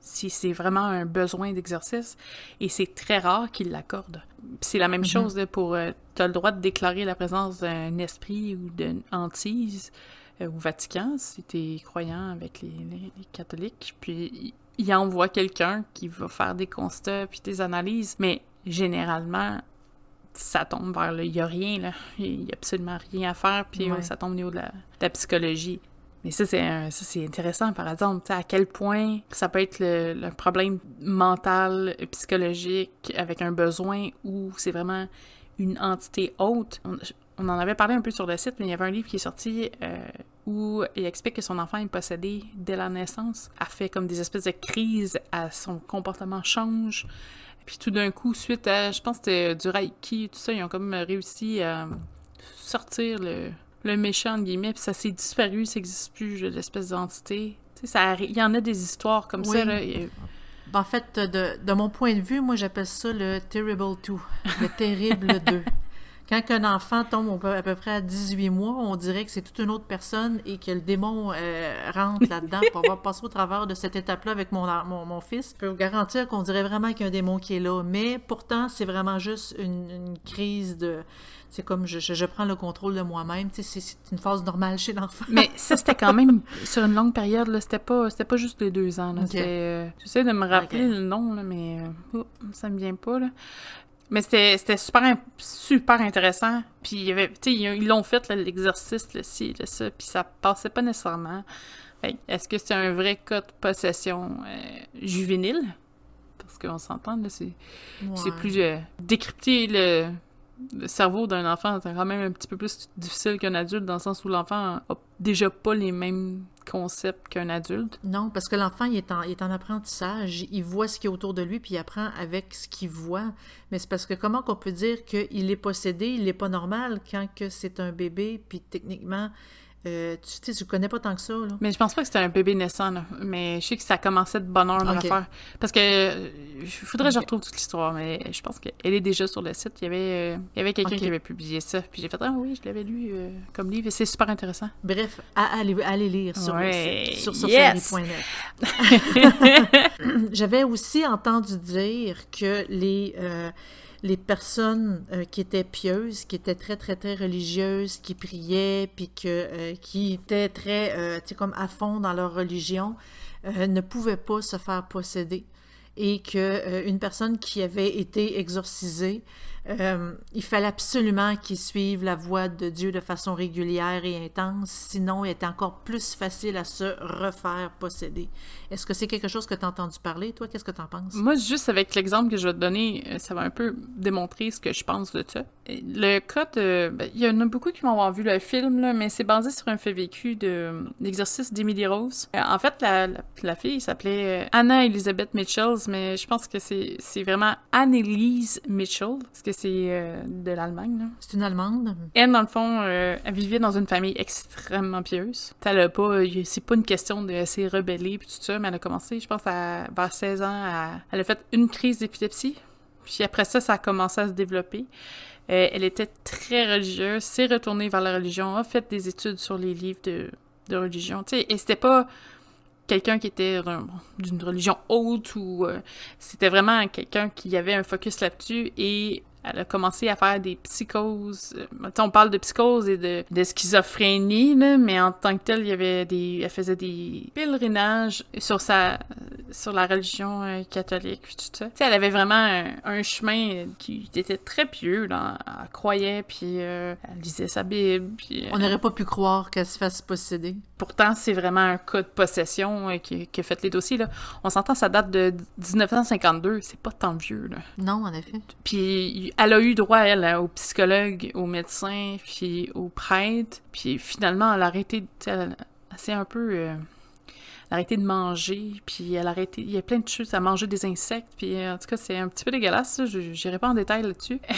A: si c'est vraiment un besoin d'exercice, et c'est très rare qu'ils l'accordent. C'est la même
B: Mhm.
A: chose là, pour... euh, tu as le droit de déclarer la présence d'un esprit ou d'une hantise euh, au Vatican, si tu es croyant avec les, les- les catholiques, puis il envoie quelqu'un qui va faire des constats puis des analyses, mais généralement, ça tombe vers le... Il n'y a rien, là. Il n'y a absolument rien à faire, puis
B: Ouais.
A: euh, ça tombe au niveau de la, de la psychologie. Mais ça, c'est intéressant, par exemple, à quel point ça peut être le, le problème mental, psychologique, avec un besoin ou c'est vraiment une entité haute. On, on en avait parlé un peu sur le site, mais il y avait un livre qui est sorti euh, où il explique que son enfant est possédé dès la naissance, a fait comme des espèces de crises, à son comportement change. Puis tout d'un coup, suite à, je pense que c'était du Reiki, tout ça, ils ont comme réussi à sortir le, le méchant, entre guillemets, puis ça s'est disparu, ça n'existe plus, l'espèce d'entité. Il y en a des histoires comme
B: Oui.
A: ça, là. et-
B: En fait, de, de mon point de vue, moi, j'appelle ça le Terrible 2, le Terrible 2. Quand un enfant tombe à peu près à 18 mois, on dirait que c'est toute une autre personne et que le démon euh, rentre là-dedans pour avoir passé au travers de cette étape-là avec mon, mon, mon fils. Je peux vous garantir qu'on dirait vraiment qu'il y a un démon qui est là. Mais pourtant, c'est vraiment juste une, une crise de... C'est comme je, je, je prends le contrôle de moi-même. Tu sais, C'est une phase normale chez l'enfant.
A: Mais ça, c'était quand même sur une longue période, là. C'était pas, c'était pas juste les deux ans, là.
B: Ok.
A: C'était, euh, J'essaie de me rappeler le nom, là, mais euh, oh, ça me vient pas, là. Mais c'était super, super intéressant. Puis, il y avait, tu sais, ils l'ont fait, l'exercice, ci, là, ça, puis ça passait pas nécessairement. Est-ce que c'est un vrai cas de possession euh, juvénile? Parce qu'on s'entend, là, c'est c'est
B: Ouais.
A: plus... euh, décrypter le, le cerveau d'un enfant, c'est quand même un petit peu plus difficile qu'un adulte, dans le sens où l'enfant a déjà pas les mêmes concepts qu'un adulte?
B: Non, parce que l'enfant, il est, en, il est en apprentissage. Il voit ce qui est autour de lui, puis il apprend avec ce qu'il voit. Mais c'est parce que comment qu'on peut dire qu'il est possédé, il n'est pas normal quand que c'est un bébé, puis techniquement, euh, tu sais, connais pas tant que ça, là.
A: Mais je pense pas que c'était un bébé naissant, là. Mais je sais que ça commençait de bonne heure, mon
B: Ok.
A: affaire. Parce que... euh, Il faudrait que je retrouve toute l'histoire, mais je pense qu'elle est déjà sur le site. Il y avait, euh, il y avait quelqu'un qui avait publié ça. Puis j'ai fait « Ah oui, je l'avais lu euh, comme livre. » Et c'est super intéressant.
B: Bref, à, aller, aller lire sur
A: Ouais,
B: le site, sur, sur
A: yes!
B: sorcellerie.net. J'avais aussi entendu dire que les, les personnes euh, qui étaient pieuses, qui étaient très, très, très religieuses, qui priaient, puis que, euh, qui étaient très, euh, tu sais, comme à fond dans leur religion, euh, ne pouvaient pas se faire posséder. Et que euh, une personne qui avait été exorcisée, euh, il fallait absolument qu'ils suivent la voie de Dieu de façon régulière et intense, sinon il était encore plus facile à se refaire posséder. Est-ce que c'est quelque chose que tu as entendu parler, toi? Qu'est-ce que tu en penses?
A: Moi, juste avec l'exemple que je vais te donner, euh, ça va un peu démontrer ce que je pense de ça. Le cas de... ben, Il y en a beaucoup qui vont avoir vu le film, mais c'est basé sur un fait vécu de l'exercice d'Emily Rose. Euh, En fait, la, fille s'appelait Anna Elizabeth Mitchells, mais je pense que c'est vraiment Annelise Mitchell, parce que c'est euh, de l'Allemagne.
B: C'est une Allemande?
A: Elle, dans le fond, euh, elle vivait dans une famille extrêmement pieuse. Elle a pas, euh, c'est pas une question de s'est rebellée puis tout ça, mais elle a commencé, je pense, à, vers 16 ans, à- elle a fait une crise d'épilepsie. Puis après ça, ça a commencé à se développer. Euh, elle était très religieuse, s'est retournée vers la religion, a fait des études sur les livres de, de religion. Tu sais, et c'était pas quelqu'un qui était d'un- d'une religion haute ou euh, c'était vraiment quelqu'un qui avait un focus là-dessus et elle a commencé à faire des psychoses. Euh, on parle de psychose et de, de schizophrénie, là, mais en tant que tel, il y avait des, elle faisait des pèlerinages sur sa, sur la religion euh, catholique, puis tout ça. Elle avait vraiment un, un chemin qui était très pieux, là. Elle croyait, puis euh, elle lisait sa Bible, puis... euh,
B: On n'aurait pas pu croire qu'elle se fasse posséder.
A: Pourtant, c'est vraiment un cas de possession euh, qui, qui a fait les dossiers. Là. On s'entend, ça date de 1952. C'est pas tant vieux. Là.
B: Non, en effet.
A: Puis elle a eu droit, elle, à- au psychologue, au médecin, puis au prêtre. Puis finalement, elle a arrêté... Elle, elle s'est un peu... euh, elle a arrêté de manger, puis elle a arrêté... Il y a plein de choses à manger des insectes, puis euh, en tout cas, c'est un petit peu dégueulasse, ça. Je n'irai pas en détail là-dessus.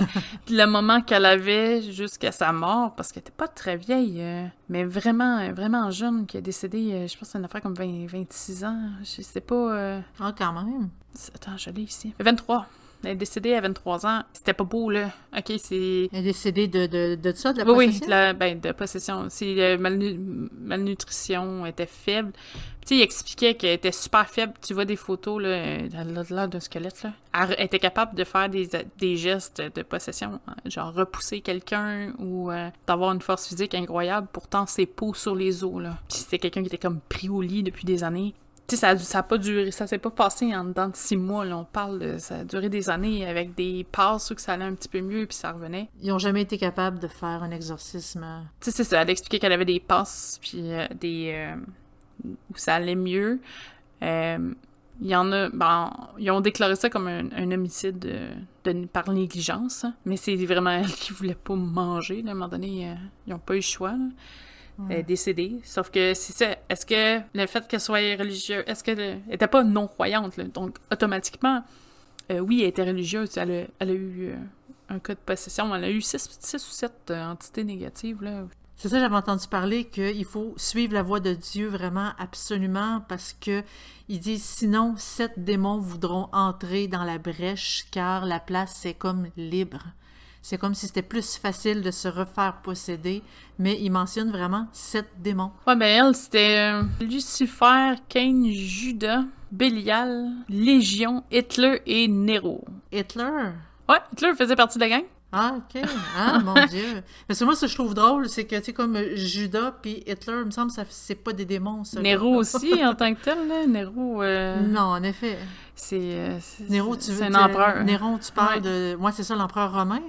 A: le moment qu'elle avait jusqu'à sa mort, parce qu'elle était pas très vieille, euh, mais vraiment, vraiment jeune, qui a décédé, euh, je pense c'est une affaire comme 20, 26 ans. Je sais pas... euh,
B: Ah, quand même.
A: c'est- Attends, je l'ai ici. 23. Elle est décédée à 23 ans. C'était pas beau, là. OK, c'est...
B: Elle est décédée de, de, de ça, de la possession?
A: oui, de, la- ben, de possession. C'est euh, malnu- malnutrition, elle était faible. Tu sais, il expliquait qu'elle était super faible. Tu vois des photos, là, elle a l'air d'un squelette, là. Elle elle était capable de faire des, des gestes de possession, hein, genre repousser quelqu'un ou euh, d'avoir une force physique incroyable. Pourtant, c'est peau sur les os, là. Puis c'était quelqu'un qui était comme pris au lit depuis des années. Tu sais, ça a, dû- ça a pas duré, ça s'est pas passé en dedans de six mois, là. On parle de, ça a duré des années avec des passes où que ça allait un petit peu mieux puis ça revenait.
B: Ils n'ont jamais été capables de faire un exorcisme.
A: Tu sais, c'est ça. Elle expliquait qu'elle avait des passes, puis euh, des. euh, où ça allait mieux. Euh, Il y en a. Ben, ils ont déclaré ça comme un, un homicide euh, de- par négligence, hein. mais c'est vraiment elle qui voulait pas manger. là. À un moment donné, euh, ils ont pas eu le choix. là. Décédée. Sauf que c'est ça. Est-ce que le fait qu'elle soit religieuse. Est-ce qu'elle était pas non-croyante? Donc, automatiquement, euh, oui, elle était religieuse. Elle a, elle a eu euh, un cas de possession. Elle a eu six, six ou sept euh, entités négatives, là.
B: C'est ça, j'avais entendu parler qu'il faut suivre la voie de Dieu vraiment absolument parce que il dit sinon sept démons voudront entrer dans la brèche car la place c'est comme libre. C'est comme si c'était plus facile de se refaire posséder, mais il mentionne vraiment sept démons.
A: Ouais, ben elle, c'était euh, Lucifer, Cain, Judas, Bélial, Légion, Hitler et Nero.
B: Hitler?
A: Ouais, Hitler faisait partie de la gang.
B: Ah, ok. Ah, mon Dieu. Mais c'est moi, ce que je trouve drôle, c'est que, tu sais, comme Judas puis Hitler, il me semble que ça- c'est pas des démons, ça.
A: Nero aussi, en tant que tel, là. Nero, euh,
B: Non, en effet.
A: c'est... euh,
B: Néron, tu veux
A: C'est un empereur.
B: Néron, tu parles
A: Ouais.
B: de. Moi, c'est ça, l'empereur romain.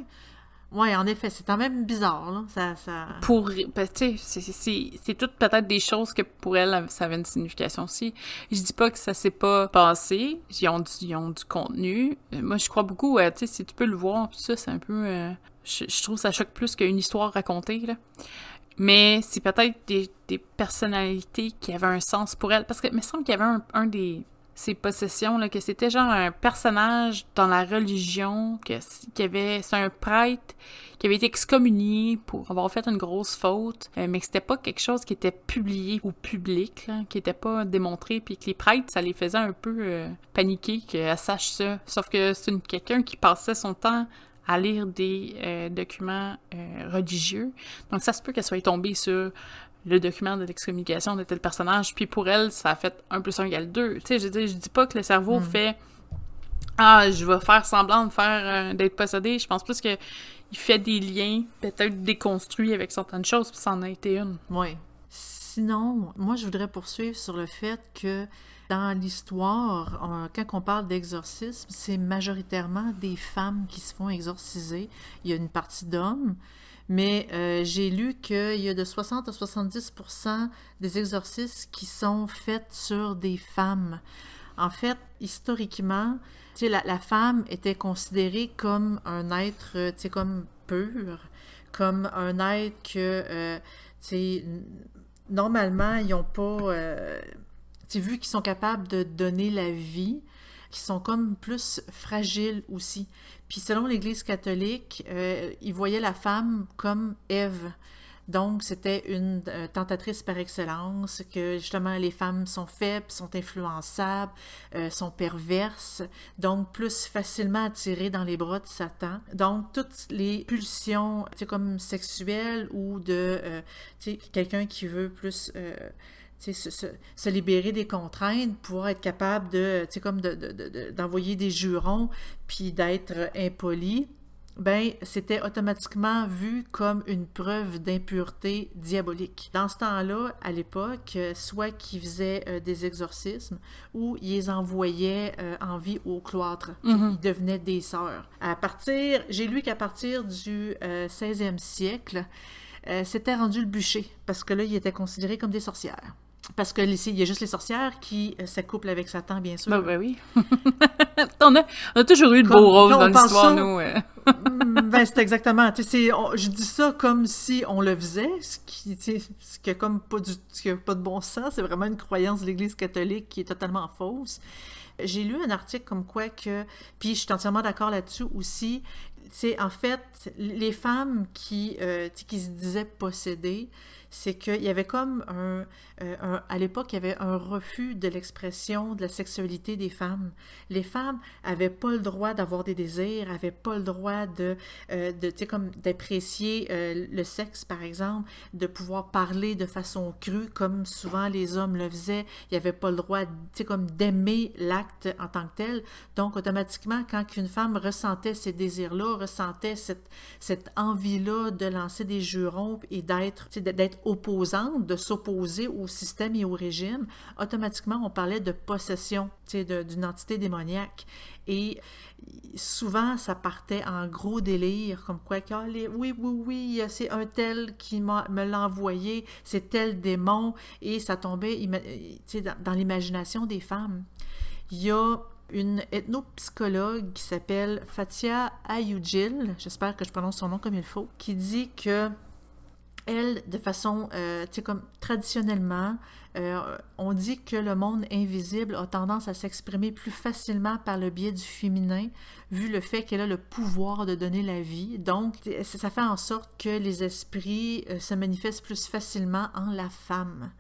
B: Ouais, en effet, c'est quand même bizarre, là. Ça, ça...
A: pour ben, tu sais c'est- toutes peut-être des choses que pour elle ça avait une signification aussi. Je dis pas que ça s'est pas passé. Ils ont du, ils ont du contenu. Euh, moi je crois beaucoup euh, tu sais si tu peux le voir ça c'est un peu euh, je, je trouve ça choque plus qu'une histoire racontée là. Mais c'est peut-être des, des personnalités qui avaient un sens pour elle. Parce que il me semble qu'il y avait un, un des ces possessions que c'était genre un personnage dans la religion que qui avait c'est un prêtre qui avait été excommunié pour avoir fait une grosse faute, euh, mais que c'était pas quelque chose qui était publié au public, qui était pas démontré, puis que les prêtres, ça les faisait un peu euh, paniquer qu'elle sache ça. Sauf que c'est quelqu'un qui passait son temps à lire des euh, documents religieux. Donc ça se peut qu'elle soit tombée sur le document de l'excommunication de tel personnage, puis pour elle, ça a fait 1 plus 1 égale 2. Tu sais, je dis, je dis pas que le cerveau
B: Mm.
A: fait ah, je vais faire semblant de faire euh, d'être possédé. Je pense plus que il fait des liens, peut-être déconstruits avec certaines choses, puis ça en a été une.
B: Ouais. Sinon, moi, je voudrais poursuivre sur le fait que dans l'histoire, on- quand on parle d'exorcisme, c'est majoritairement des femmes qui se font exorciser. Il y a une partie d'hommes, mais euh, j'ai lu qu'il y a de 60 à 70% des exorcismes qui sont faits sur des femmes. En fait, historiquement, la, la femme était considérée comme un être, euh, comme pur, comme un être que, euh, normalement, ils n'ont pas, euh, vu qu'ils sont capables de donner la vie, qui sont comme plus fragiles aussi. Puis selon l'Église catholique, euh, ils voyaient la femme comme Ève. Donc, c'était une euh, tentatrice par excellence, que justement les femmes sont faibles, sont influençables, euh, sont perverses, donc plus facilement attirées dans les bras de Satan. Donc, toutes les pulsions, comme sexuelles ou de, quelqu'un qui veut plus... se, se- se libérer des contraintes, pouvoir être capable de, comme de- de- de- de- d'envoyer des jurons, puis d'être euh, impoli, ben, c'était automatiquement vu comme une preuve d'impureté diabolique. Dans ce temps-là, à l'époque, euh, soit qu'ils faisaient euh, des exorcismes ou ils les envoyaient euh, en vie au cloître.
A: Mhm.
B: Ils devenaient des sœurs. À partir, j'ai lu qu'à partir du euh, 16e siècle, c'était rendu le bûcher, parce que là, ils étaient considérés comme des sorcières. Parce que ici, il y a juste les sorcières qui euh, s'accouplent avec Satan, bien sûr.
A: Ben, ben oui. on, a, on a toujours eu de rôles
B: quand
A: dans l'histoire, nous.
B: Mm, ben, c'est exactement. On- je dis ça comme si on le faisait, ce qui, tu sais, ce qui a comme pas du, ce qui a pas de bon sens. C'est vraiment une croyance de l'Église catholique qui est totalement fausse. J'ai lu un article comme quoi que, puis je suis entièrement d'accord là-dessus aussi. C'est en fait les femmes qui, euh, qui se disaient possédées, c'est qu'il y avait comme un, euh, À l'époque, il y avait un refus de l'expression de la sexualité des femmes. Les femmes avaient pas le droit d'avoir des désirs, avaient pas le droit de, euh, de comme d'apprécier euh, le sexe, par exemple, de pouvoir parler de façon crue, comme souvent les hommes le faisaient. Il n'y avait pas le droit, tu comme d'aimer l'acte en tant que tel. Donc, automatiquement, quand une femme ressentait ces désirs-là, ressentait cette, cette envie-là de lancer des jurons et d'être, d'être opposante, de s'opposer au système et au régime, automatiquement, on parlait de possession d'une entité démoniaque. Et souvent, ça partait en gros délire, comme quoi, ah, oui, oui, oui, c'est un tel qui me l'a envoyé, c'est tel démon, et ça tombait dans, dans l'imagination des femmes. Il y a une ethnopsychologue qui s'appelle Fatia Ayujil, j'espère que je prononce son nom comme il faut, qui dit que elle, de façon, euh, comme traditionnellement, euh, on dit que le monde invisible a tendance à s'exprimer plus facilement par le biais du féminin, vu le fait qu'elle a le pouvoir de donner la vie. Donc, ça fait en sorte que les esprits euh, se manifestent plus facilement en la femme.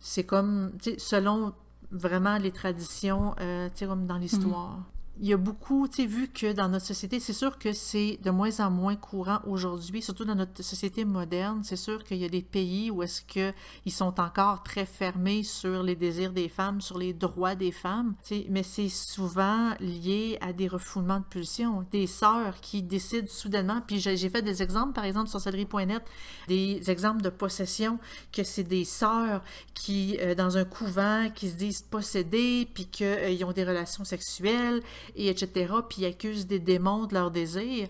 B: C'est comme, selon vraiment les traditions, tu comme dans l'histoire il y a beaucoup, tu sais, vu que dans notre société, c'est sûr que c'est de moins en moins courant aujourd'hui, surtout dans notre société moderne. C'est sûr qu'il y a des pays où est-ce qu'ils sont encore très fermés sur les désirs des femmes, sur les droits des femmes, tu sais, mais c'est souvent lié à des refoulements de pulsions, des sœurs qui décident soudainement, puis j'ai fait des exemples, par exemple, sur céleri.net, des exemples de possession, que c'est des sœurs qui, euh, dans un couvent, qui se disent possédées, puis qu'ils euh, ont des relations sexuelles, et etc., puis accusent des démons de leurs désirs,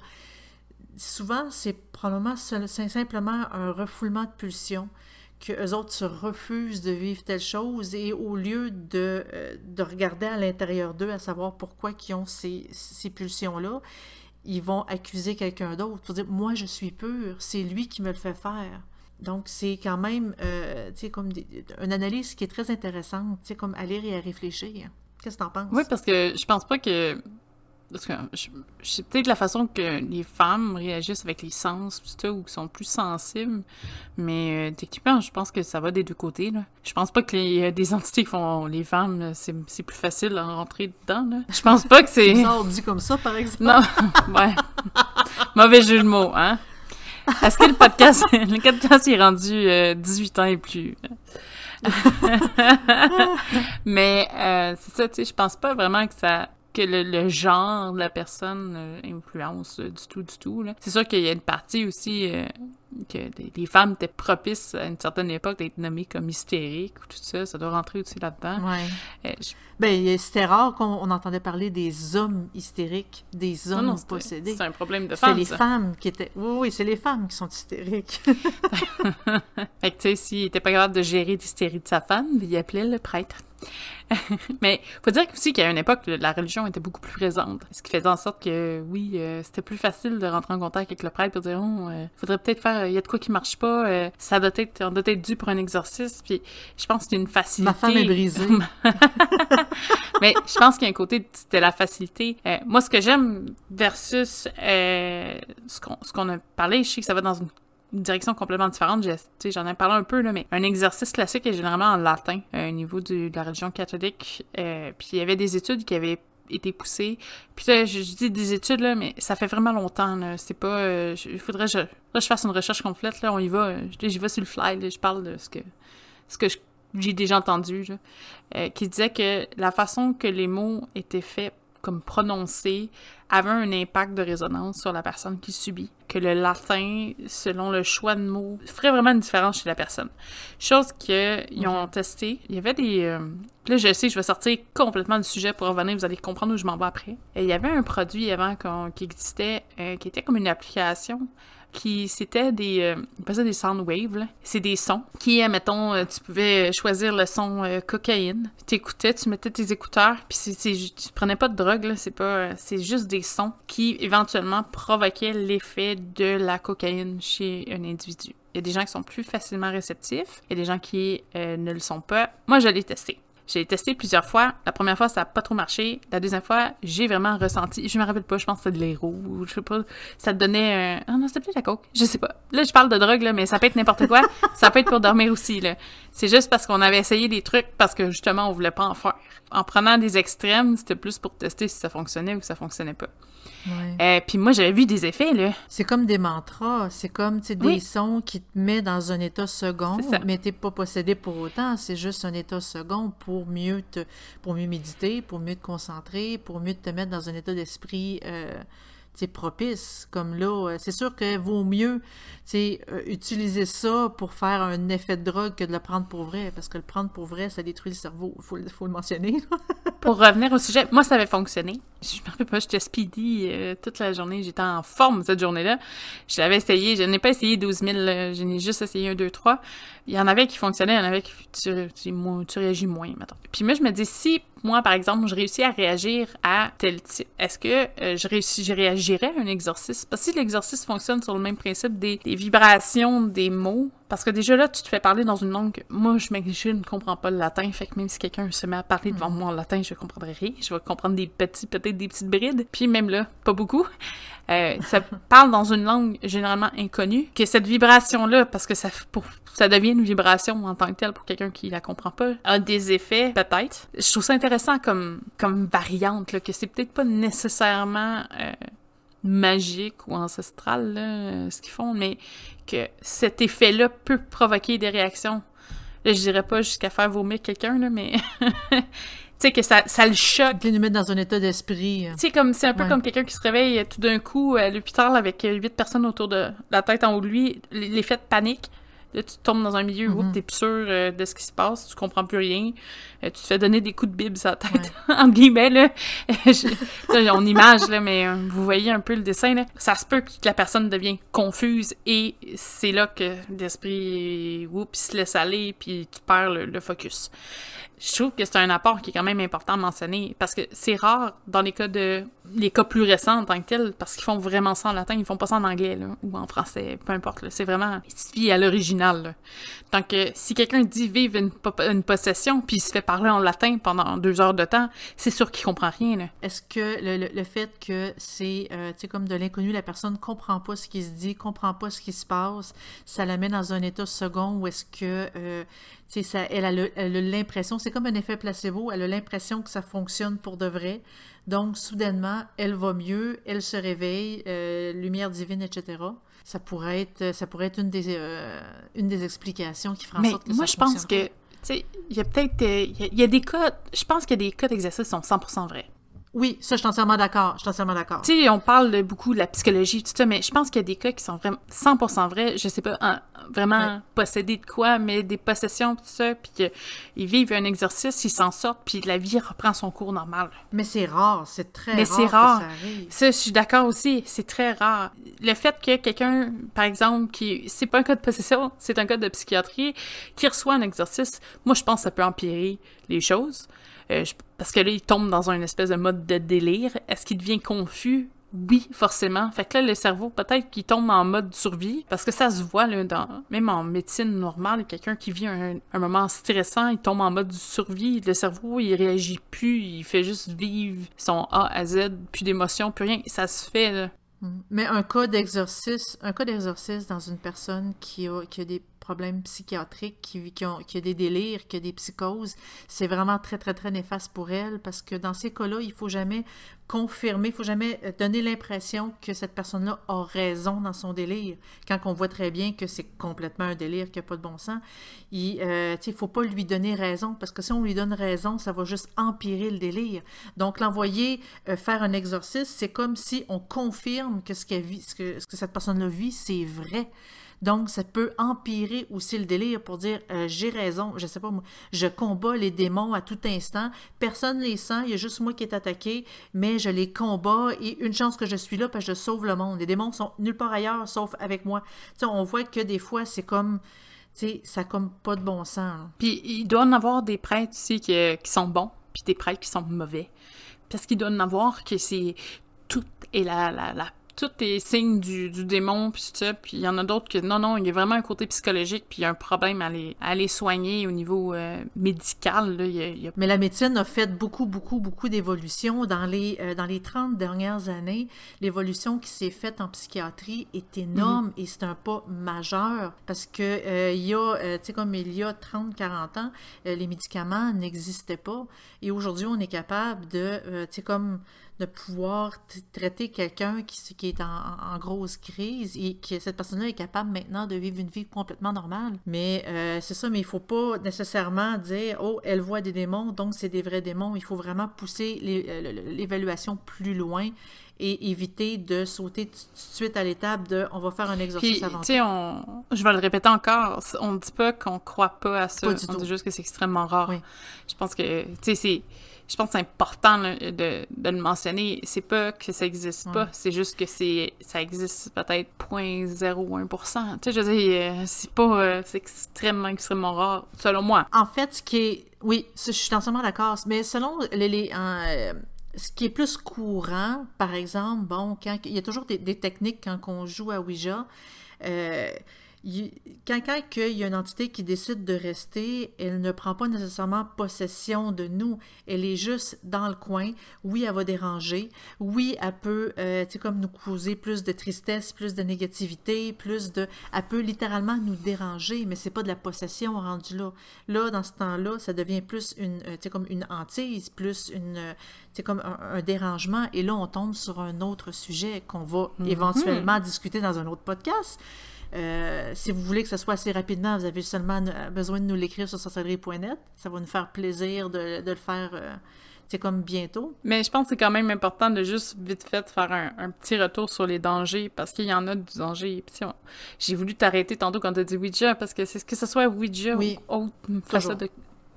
B: souvent, c'est probablement simplement un refoulement de pulsion que eux autres se refusent de vivre telle chose et au lieu de, euh, de regarder à l'intérieur d'eux à savoir pourquoi ils ont ces, ces pulsions-là, ils vont accuser quelqu'un d'autre pour dire moi je suis pur, c'est lui qui me le fait faire. Donc c'est quand même euh, comme une analyse qui est très intéressante, comme à lire et à réfléchir. Qu'est-ce que t'en penses?
A: Oui, parce que je pense pas que. Parce que c'est peut-être la façon que les femmes réagissent avec les sens, ou qui sont plus sensibles, mais euh, techniquement, je pense que ça va des deux côtés. Là. Je pense pas que les, des entités qui font les femmes, c'est plus facile à rentrer dedans. Là. Je pense pas que c'est.
B: ça, dit comme ça, par exemple.
A: Non, ouais. Mauvais jeu de mots, hein? Est-ce que le podcast, le podcast est rendu 18 euh, ans et plus? Mais euh, c'est ça, tu sais, je pense pas vraiment que ça que le, genre de la personne euh, influence du tout, du tout. C'est sûr qu'il y a une partie aussi euh, que les, femmes étaient propices à une certaine époque d'être nommées comme hystériques ou tout ça. Ça doit rentrer aussi là-dedans.
B: Ouais. Euh, ben, c'était rare qu'on entendait parler des hommes hystériques, des hommes possédés.
A: C'est un problème de femmes.
B: C'est les femmes qui étaient. Oui, oui, c'est les femmes qui sont hystériques.
A: fait que, tu sais, s'il était pas capable de gérer l'hystérie de sa femme, il appelait le prêtre. Mais faut dire aussi qu'à une époque, la religion était beaucoup plus présente. Ce qui faisait en sorte que, oui, euh, c'était plus facile de rentrer en contact avec le prêtre pour dire, oh, euh, faudrait peut-être faire, il y a de quoi qui marche pas, euh, ça doit être, on doit être dû pour un exorcisme. Puis je pense que c'est une facilité.
B: Ma femme est brisée.
A: Mais je pense qu'il y a un côté, c'était la facilité. moi, ce que j'aime versus ce qu'on a parlé, je sais que ça va dans une une direction complètement différente. J'en ai parlé un peu, là, mais un exercice classique est généralement en latin euh, au niveau de la religion catholique. Euh, puis il y avait des études qui avaient été poussées. Puis là, je, dis des études, là, mais ça fait vraiment longtemps. C'est pas... Euh, faudrait que je, je fasse une recherche complète. Là, on y va. J'y vais sur le fly. je parle de ce que, ce que j'ai déjà entendu. qui disait que la façon que les mots étaient faits comme prononcé avait un impact de résonance sur la personne qui subit. Que le latin, selon le choix de mots, ferait vraiment une différence chez la personne. Chose qu'ils ont testé. Il y avait des... Euh, là, je sais, je vais sortir complètement du sujet pour revenir, vous allez comprendre où je m'en vais après. Et il y avait un produit avant qui existait, euh, qui était comme une application qui c'était des euh, des sound waves c'est des sons qui mettons euh, tu pouvais choisir le son euh, cocaïne tu écoutais tu mettais tes écouteurs puis c'est tu prenais pas de drogue là c'est pas c'est juste des sons qui éventuellement provoquaient l'effet de la cocaïne chez un individu. Il y a des gens qui sont plus facilement réceptifs il y a des gens qui ne le sont pas. Moi je l'ai testé J'ai testé plusieurs fois. La première fois, ça n'a pas trop marché. La deuxième fois, j'ai vraiment ressenti. Je me rappelle pas, je pense que c'était de l'héros. Je sais pas. Ça te donnait. Ah non, c'était peut-être la coke. Je sais pas. Là, je parle de drogue, là, mais ça peut être n'importe quoi. ça peut être pour dormir aussi, là. C'est juste parce qu'on avait essayé des trucs parce que justement, on voulait pas en faire. En prenant des extrêmes, c'était plus pour tester si ça fonctionnait ou si ça fonctionnait pas. Ouais. Euh, puis moi, j'avais vu des effets, là.
B: C'est comme des mantras. C'est comme, des sons qui te mettent dans un état second, mais t'es pas possédé pour autant. C'est juste un état second pour mieux te, pour mieux méditer, pour mieux te concentrer, pour mieux te mettre dans un état d'esprit euh, propice. Comme là, euh, c'est sûr que vaut mieux euh, utiliser ça pour faire un effet de drogue que de le prendre pour vrai, parce que le prendre pour vrai, ça détruit le cerveau. Il faut, faut, le mentionner.
A: pour revenir au sujet, moi, ça avait fonctionné. Je me rappelle pas, j'étais speedy euh, toute la journée. J'étais en forme cette journée-là. Je l'avais essayé. Je n'ai pas essayé 12 000. je n'ai juste essayé un, deux, trois. Il y en avait qui fonctionnaient, il y en avait qui tu, tu réagis moins, maintenant. Puis moi, je me dis, si moi, par exemple, je réussis à réagir à tel type, est-ce que euh, je, réussis, je réagirais à un exorcisme? Parce que si l'exorcisme fonctionne sur le même principe des, vibrations des mots, parce que déjà là, tu te fais parler dans une langue. Moi, je, je ne comprends pas le latin, fait que même si quelqu'un se met à parler devant mm. moi en latin, je comprendrai rien. Je vais comprendre des petits, peut-être des petites brides. Puis même là, pas beaucoup. Euh, ça parle dans une langue généralement inconnue, que cette vibration-là, parce que ça, pour, ça devient une vibration en tant que telle pour quelqu'un qui la comprend pas, a des effets, peut-être. Je trouve ça intéressant comme, comme variante, là, que c'est peut-être pas nécessairement euh, magique ou ancestral, là, ce qu'ils font, mais que cet effet-là peut provoquer des réactions. Là, je dirais pas jusqu'à faire vomir quelqu'un, là, mais tu sais, que ça, ça le choque.
B: Tu nous mettre dans un état d'esprit.
A: Tu sais, comme, c'est un peu comme quelqu'un qui se réveille euh, tout d'un coup à l'hôpital avec euh, huit personnes autour de la tête en haut de lui, l'effet de panique. Là, tu tombes dans un milieu où mm-hmm. tu es plus sûr euh, de ce qui se passe, tu comprends plus rien, tu te fais donner des coups de bible sur la tête, en guillemets, là. on image, là, mais vous voyez un peu le dessin, là. Ça se peut que la personne devienne confuse et c'est là que l'esprit, oups, se laisse aller puis tu perds le focus je trouve que c'est un apport qui est quand même important à mentionner parce que c'est rare dans les cas de les cas plus récents en tant que tels parce qu'ils font vraiment ça en latin, ils font pas ça en anglais ou en français, peu importe. C'est vraiment il à l'original. Donc si quelqu'un dit vivre une, possession puis il se fait parler en latin pendant deux heures de temps, c'est sûr qu'il comprend rien.
B: Est-ce que le, fait que c'est euh, comme de l'inconnu, la personne comprend pas ce qui se dit, comprend pas ce qui se passe, ça la met dans un état second ou est-ce que euh, elle a l'impression, c'est comme un effet placebo, elle a l'impression que ça fonctionne pour de vrai. Donc, soudainement, elle va mieux, elle se réveille, euh, lumière divine, etc. Ça pourrait être, ça pourrait être une des, euh, une des explications qui fera en sorte que
A: moi, je pense que, tu sais, il y a peut-être, euh, il y, a des cas, je pense qu'il y a des cas d'exercice qui sont 100% vrais.
B: Oui, ça, je suis entièrement d'accord. Je suis entièrement d'accord.
A: Tu sais, on parle beaucoup de la psychologie, tout ça, mais je pense qu'il y a des cas qui sont vraiment 100% vrais. Je sais pas vraiment posséder de quoi, mais des possessions, tout ça, puis qu'ils vivent un exercice, ils s'en sortent, puis la vie reprend son cours normal.
B: Mais c'est rare, c'est très mais rare. Mais c'est rare. Ça,
A: ça, je suis d'accord aussi, c'est très rare. Le fait que quelqu'un, par exemple, qui. C'est pas un cas de possession, c'est un cas de psychiatrie, qui reçoit un exercice, moi, je pense que ça peut empirer les choses. Euh, parce que là, il tombe dans un espèce de mode de délire. Est-ce qu'il devient confus? Oui, forcément. Fait que là, le cerveau, peut-être qu'il tombe en mode survie, parce que ça se voit, là, dans, même en médecine normale, quelqu'un qui vit un, moment stressant, il tombe en mode survie, le cerveau, il réagit plus, il fait juste vivre son A à Z, plus d'émotion, plus rien. Ça se fait, là.
B: Mm. Mais un cas d'exorcisme, un cas d'exorcisme dans une personne qui a, qui a des problèmes psychiatriques, qui, qui, ont, qui a des délires, qui a des psychoses, c'est vraiment très, très, très néfaste pour elle parce que dans ces cas-là, il faut jamais confirmer, il faut jamais euh, donner l'impression que cette personne-là a raison dans son délire. Quand on voit très bien que c'est complètement un délire, qu'il n'y a pas de bon sens, il ne euh, faut pas lui donner raison parce que si on lui donne raison, ça va juste empirer le délire. Donc, l'envoyer euh, faire un exorcisme, c'est comme si on confirme que, ce que cette personne-là vit, c'est vrai. Donc, ça peut empirer aussi le délire pour dire euh, j'ai raison, je sais pas moi, je combats les démons à tout instant, personne les sent, il y a juste moi qui est attaqué, mais je les combats et une chance que je suis là parce que je sauve le monde. Les démons sont nulle part ailleurs sauf avec moi. sais, on voit que des fois, c'est comme. Sais, ça comme pas de bon sens.
A: Puis il doit en avoir des prêtres aussi qui, qui sont bons, puis des prêtres qui sont mauvais. Parce qu'il doit en avoir que c'est tout et la, la, la tout est signe du, du démon, puis ça. Puis il y en a d'autres que non, non, il y a vraiment un côté psychologique, puis il y a un problème à les, à les soigner au niveau euh, médical. Là. Y a- il y a
B: Mais la médecine a fait beaucoup, beaucoup, beaucoup d'évolutions. Dans les, euh, dans les 30 dernières années, l'évolution qui s'est faite en psychiatrie est énorme et c'est un pas majeur parce que euh, il y a, tu sais, comme il y a 30, 40 ans, les médicaments n'existaient pas. Et aujourd'hui, on est capable de, tu sais, comme de pouvoir traiter quelqu'un qui, qui est en, grosse crise et que cette personne-là est capable maintenant de vivre une vie complètement normale. Mais euh, c'est ça, mais il faut pas nécessairement dire oh elle voit des démons donc c'est des vrais démons. Il faut vraiment pousser euh, l'évaluation plus loin et éviter de sauter tout de suite à l'étape de on va faire un exorcisme
A: tu
B: avant.
A: sais, on... je vais le répéter encore, on dit pas qu'on croit pas à ça.
B: Pas du
A: on
B: tout.
A: dit juste que c'est extrêmement rare.
B: Oui.
A: Je pense que, tu sais, c'est... Je pense que c'est important là, de, de le mentionner. C'est pas que ça existe pas, c'est juste que c'est ça existe peut-être 0.01%. Tu sais, je veux dire, euh, c'est pas... euh, c'est extrêmement, extrêmement rare, selon moi.
B: En fait, ce qui est. Oui, je suis entièrement d'accord. Mais selon les. euh, ce qui est plus courant, par exemple, bon, quand il y a toujours des, des techniques quand on joue à Ouija. euh, il- quand, quand il y a une entité qui décide de rester, elle ne prend pas nécessairement possession de nous. Elle est juste dans le coin. Oui, elle va déranger. Oui, elle peut, euh, tu sais, comme nous causer plus de tristesse, plus de négativité, plus de... Elle peut littéralement nous déranger, mais c'est pas de la possession rendu là. Là, dans ce temps-là, ça devient plus une, euh, tu sais, comme une hantise, plus une, euh, tu sais, comme un, un dérangement. Et là, on tombe sur un autre sujet qu'on va éventuellement discuter dans un autre podcast. Euh, si vous voulez que ce soit assez rapidement, vous avez seulement euh, besoin de nous l'écrire sur sorcellerie.net. Ça va nous faire plaisir de, de le faire, euh, c'est comme bientôt.
A: Mais je pense que c'est quand même important de juste vite fait faire un, un petit retour sur les dangers parce qu'il y en a du danger. On- J'ai voulu t'arrêter tantôt quand t'as dit Ouija parce que c'est ce que ce soit Ouija
B: Oui.
A: ou autre façon de,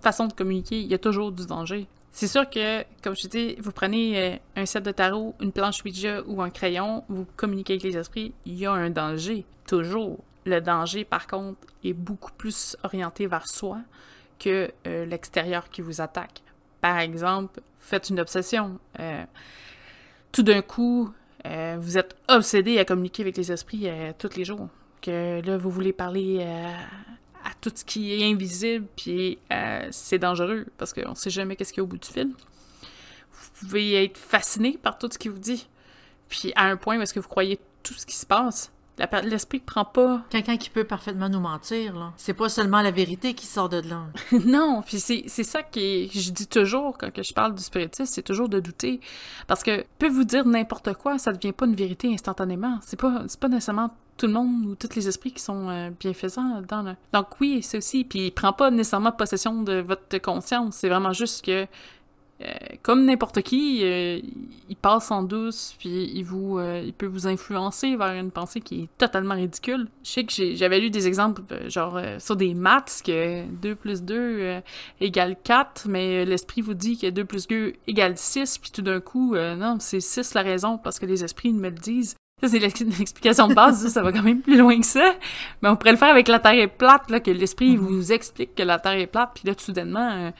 A: façon de communiquer, il y a toujours du danger. C'est sûr que, comme je dis, vous prenez euh, un set de tarot, une planche Ouija ou un crayon, vous communiquez avec les esprits, il y a un danger. Toujours. Le danger, par contre, est beaucoup plus orienté vers soi que euh, l'extérieur qui vous attaque. Par exemple, faites une obsession. euh, tout d'un coup, vous êtes obsédé à communiquer avec les esprits tous les jours. Que là, vous voulez parler à tout ce qui est invisible, puis euh, c'est dangereux parce qu'on sait jamais qu'est-ce qu'il y a au bout du fil. Vous pouvez être fasciné par tout ce qu'il vous dit. Puis à un point où est-ce que vous croyez tout ce qui se passe, l'esprit prend pas
B: Quelqu'un qui peut parfaitement nous mentir, là. C'est pas seulement la vérité qui sort de là.
A: non, puis c'est c'est ça que je dis toujours quand que je parle du spiritisme, c'est toujours de douter. Parce que peut vous dire n'importe quoi, ça devient pas une vérité instantanément. C'est pas, c'est pas nécessairement tout le monde ou tous les esprits qui sont euh, bienfaisants là-dedans. là. Donc oui, c'est aussi. Puis il prend pas nécessairement possession de votre conscience. C'est vraiment juste que euh, comme n'importe qui, euh, il passe en douce, puis il vous, euh, il peut vous influencer vers une pensée qui est totalement ridicule. Je sais que j'avais lu des exemples, genre sur des maths, que 2 plus 2 euh, égale 4, mais l'esprit vous dit que 2 plus 2 égale 6, puis tout d'un coup, non, c'est 6 la raison, parce que les esprits me le disent. Ça, c'est l'ex- l'explication de base, ça, ça va quand même plus loin que ça. Mais on pourrait le faire avec la Terre est plate, là, que l'esprit vous explique que la Terre est plate, puis là, tout soudainement,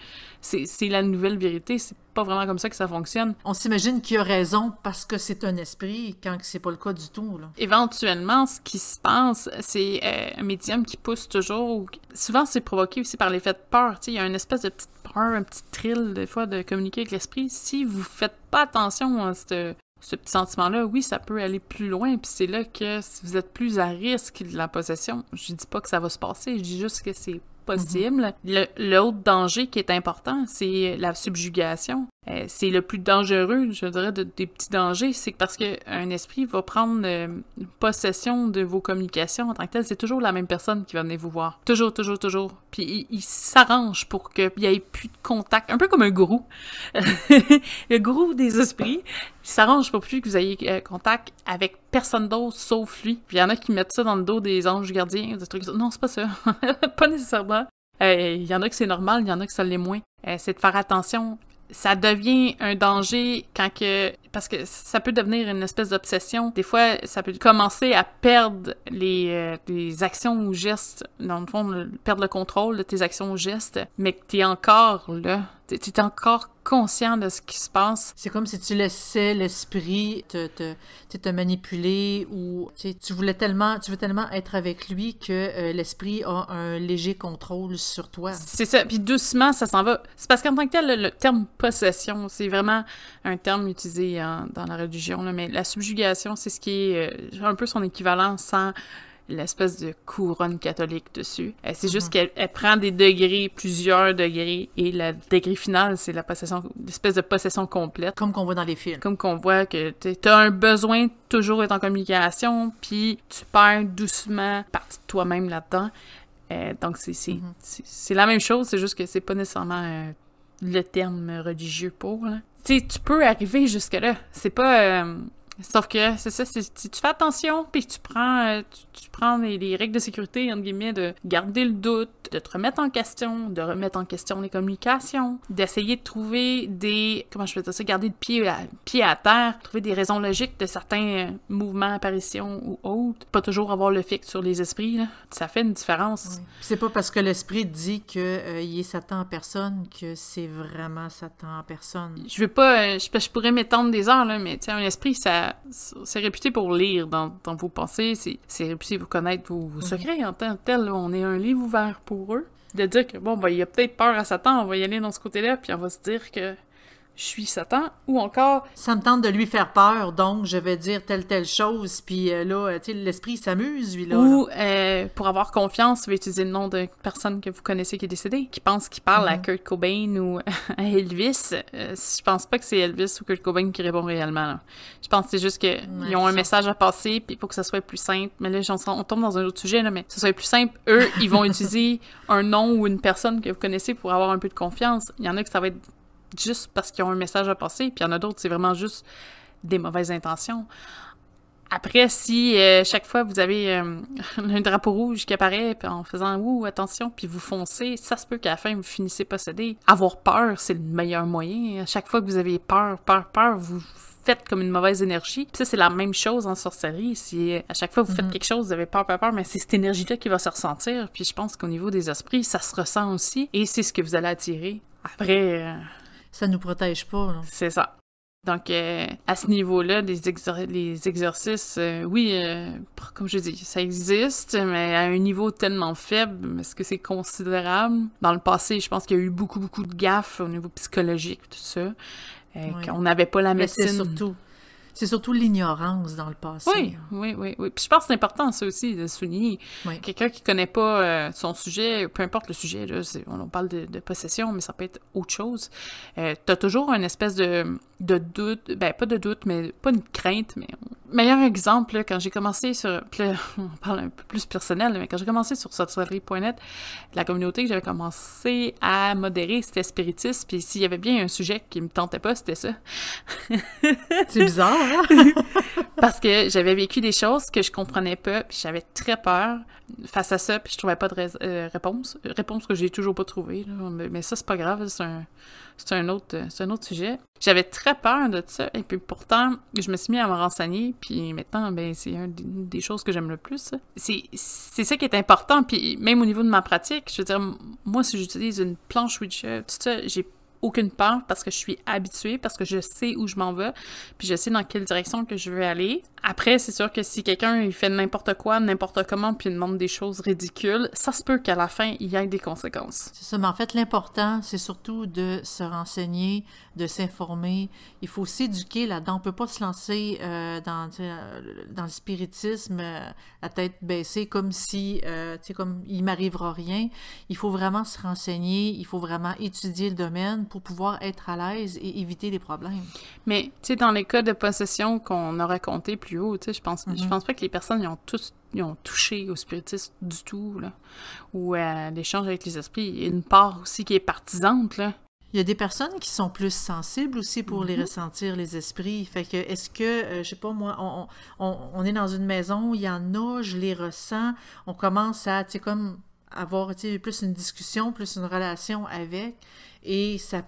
A: c'est la nouvelle vérité. C'est pas vraiment comme ça que ça fonctionne.
B: On s'imagine qu'il a raison parce que c'est un esprit, quand c'est pas le cas du tout, là.
A: Éventuellement, ce qui se passe, c'est euh, un médium qui pousse toujours. ou- Souvent, c'est provoqué aussi par l'effet de peur. Il y a une espèce de petite peur, un petit thrill, des fois, de communiquer avec l'esprit. Si vous faites pas attention à ce, ce petit sentiment-là, oui, ça peut aller plus loin. Puis c'est là que vous êtes plus à risque de la possession. Je dis pas que ça va se passer, je dis juste que c'est possible. Le- L'autre danger qui est important, c'est la subjugation. Euh, c'est le plus dangereux, je dirais, de- des petits dangers. C'est parce qu'un esprit va prendre euh, possession de vos communications en tant que tel, c'est toujours la même personne qui va venir vous voir. Toujours, toujours, toujours. Puis il, s'arrange pour qu'il n'y ait plus de contact. Un peu comme un gourou. le gourou des esprits, il s'arrange pour plus que vous ayez euh, contact avec personne d'autre sauf lui. Puis il y en a qui mettent ça dans le dos des anges gardiens, des trucs. Non, c'est pas ça. pas nécessairement. Euh, Il y en a que c'est normal, il y en a que ça l'est moins. C'est de faire attention. Ça devient un danger quand que parce que ça peut devenir une espèce d'obsession. Des fois, ça peut commencer à perdre les, euh, actions ou gestes, dans le fond, perdre le contrôle de tes actions ou gestes, mais que t'es encore là. T'es encore conscient de ce qui se passe.
B: C'est comme si tu laissais l'esprit te, te, te manipuler ou tu voulais tellement, tu veux tellement être avec lui que euh, l'esprit a un léger contrôle sur toi.
A: C'est ça. Puis doucement, ça s'en va. C'est parce qu'en tant que tel, le, terme possession, c'est vraiment un terme utilisé dans la religion, là, mais la subjugation, c'est ce qui est euh, un peu son équivalent sans l'espèce de couronne catholique dessus. Euh, c'est juste mhm. qu'elle prend des degrés, plusieurs degrés, et le degré final, c'est la possession, l'espèce de possession complète.
B: Comme qu'on voit dans les films.
A: Comme qu'on voit que tu as un besoin toujours d'être en communication, puis tu perds doucement partie de toi-même là-dedans. Euh, donc, mhm. c'est la même chose, c'est juste que c'est pas nécessairement euh, le terme religieux pour. Sais, tu peux arriver jusque-là. C'est pas... Sauf que c'est ça, si tu fais attention, puis tu prends, euh, tu, prends les, règles de sécurité, entre guillemets, de garder le doute, de te remettre en question, de remettre en question les communications, d'essayer de trouver des, comment je peux dire ça, garder le pied à, pied à terre, trouver des raisons logiques de certains euh, mouvements, apparitions ou autres. Pas toujours avoir le fixe sur les esprits, là. Ça fait une différence.
B: C'est pas parce que l'esprit dit qu'il euh, est Satan en personne que c'est vraiment Satan en personne.
A: Je veux pas, je, je pourrais m'étendre des heures, là, mais tu un esprit, ça c'est réputé pour lire dans, vos pensées, c'est réputé pour connaître vos, mhm. secrets en tant que tel. On est un livre ouvert pour eux. De dire que, bon, ben, il y a peut-être peur à Satan, on va y aller dans ce côté-là, puis on va se dire que je suis Satan, ou encore...
B: Ça me tente de lui faire peur, donc je vais dire telle, telle chose, puis euh, là, tu sais, l'esprit s'amuse, lui, là.
A: Ou, euh, pour avoir confiance, vous utiliser le nom de personne que vous connaissez qui est décédée, qui pense qu'il parle à mhm. Kurt Cobain ou à Elvis. Euh, je pense pas que c'est Elvis ou Kurt Cobain qui répond réellement, là. Je pense que c'est juste qu'ils ont un message à passer, puis pour que ça soit plus simple, mais là, on tombe dans un autre sujet, là, mais que ça soit plus simple, eux, ils vont utiliser un nom ou une personne que vous connaissez pour avoir un peu de confiance. Il y en a que ça va être juste parce qu'ils ont un message à passer, puis il y en a d'autres, c'est vraiment juste des mauvaises intentions. Après, si euh, chaque fois vous avez euh, un drapeau rouge qui apparaît en faisant ouh attention, puis vous foncez, ça se peut qu'à la fin vous finissez possédé. Avoir peur, c'est le meilleur moyen. À chaque fois que vous avez peur, peur, peur, vous faites comme une mauvaise énergie. Puis ça, c'est la même chose en sorcellerie. Si euh, à chaque fois vous faites mhm. quelque chose, vous avez peur, peur, peur, mais c'est cette énergie-là qui va se ressentir. Puis je pense qu'au niveau des esprits, ça se ressent aussi, et c'est ce que vous allez attirer. Après
B: ça nous protège pas.
A: C'est ça. Donc, euh, à ce niveau-là, les, les exercices, euh, oui, euh, comme je dis, ça existe, mais à un niveau tellement faible, est-ce que c'est considérable? Dans le passé, je pense qu'il y a eu beaucoup, beaucoup de gaffes au niveau psychologique, tout ça. Qu'on n'avait pas la médecine.
B: surtout, c'est surtout l'ignorance dans le passé.
A: Oui, oui, oui, oui. Puis je pense que c'est important, ça aussi, de souligner. Quelqu'un qui connaît pas euh, son sujet, peu importe le sujet, là, on, parle de, possession, mais ça peut être autre chose. Euh, tu as toujours une espèce de, de doute, ben pas de doute, mais pas une crainte, mais meilleur exemple, quand j'ai commencé sur, on parle un peu plus personnel, mais quand j'ai commencé sur sorcellerie.net, la communauté que j'avais commencé à modérer, c'était spiritisme, puis s'il y avait bien un sujet qui me tentait pas, c'était ça.
B: C'est bizarre,
A: Parce que j'avais vécu des choses que je comprenais pas, puis j'avais très peur face à ça, puis je trouvais pas de euh, réponse. Réponse que j'ai toujours pas trouvée, mais, ça, c'est pas grave, c'est un, un, autre, un autre sujet. J'avais très peur de ça, et puis pourtant, je me suis mis à me renseigner, puis maintenant, ben, c'est une des choses que j'aime le plus. C'est ça qui est important, puis même au niveau de ma pratique, je veux dire, moi, si j'utilise une planche Ouija, tout ça, j'ai aucune peur parce que je suis habituée, parce que je sais où je m'en vais, puis je sais dans quelle direction que je veux aller. Après, c'est sûr que si quelqu'un fait n'importe quoi, n'importe comment, puis il demande des choses ridicules, ça se peut qu'à la fin, il y ait des conséquences.
B: C'est ça, mais en fait, l'important, c'est surtout de se renseigner, de s'informer. Il faut s'éduquer là-dedans. On peut pas se lancer euh, dans, euh, dans le spiritisme euh, à tête baissée comme si, tu sais, comme il m'arrivera rien. Il faut vraiment se renseigner, il faut vraiment étudier le domaine pour pouvoir être à l'aise et éviter les problèmes.
A: Mais, tu sais, dans les cas de possession qu'on a raconté plus haut, tu sais, je pense, je mhm. pense pas que les personnes y ont tous ils ont touché au spiritisme du tout, là, ou à l'échange avec les esprits. Il y a une part aussi qui est partisante, là.
B: Il y a des personnes qui sont plus sensibles aussi pour les mhm. ressentir, les esprits. Fait que, est-ce que, euh, je sais pas moi, on, on, on, est dans une maison, il y en a, je les ressens, on commence à, tu sais, comme avoir, plus une discussion, plus une relation avec, et ça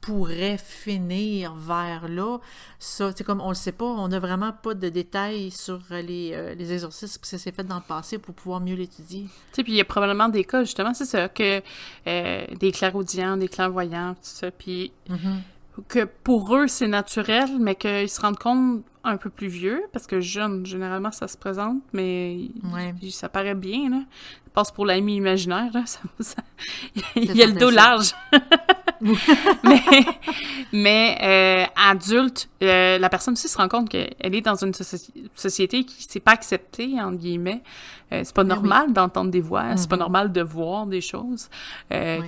B: pourrait finir vers là. Ça, c'est comme on le sait pas, on n'a vraiment pas de détails sur les, euh, les exorcismes que ça s'est fait dans le passé pour pouvoir mieux l'étudier. Tu
A: sais, puis il y a probablement des cas, justement, c'est ça, que euh, des clairaudients, des clairvoyants, tout ça, puis mm-hmm. que pour eux, c'est naturel, mais qu'ils se rendent compte un peu plus vieux, parce que jeune, généralement, ça se présente, mais ça paraît bien, là. Ça passe pour l'ami imaginaire, là. il y a le dos large. mais mais euh, adulte, euh, la personne aussi se rend compte qu'elle est dans une société qui s'est pas acceptée, entre guillemets. Euh, c'est pas ben normal d'entendre des voix, c'est pas mm-hmm. normal de voir des choses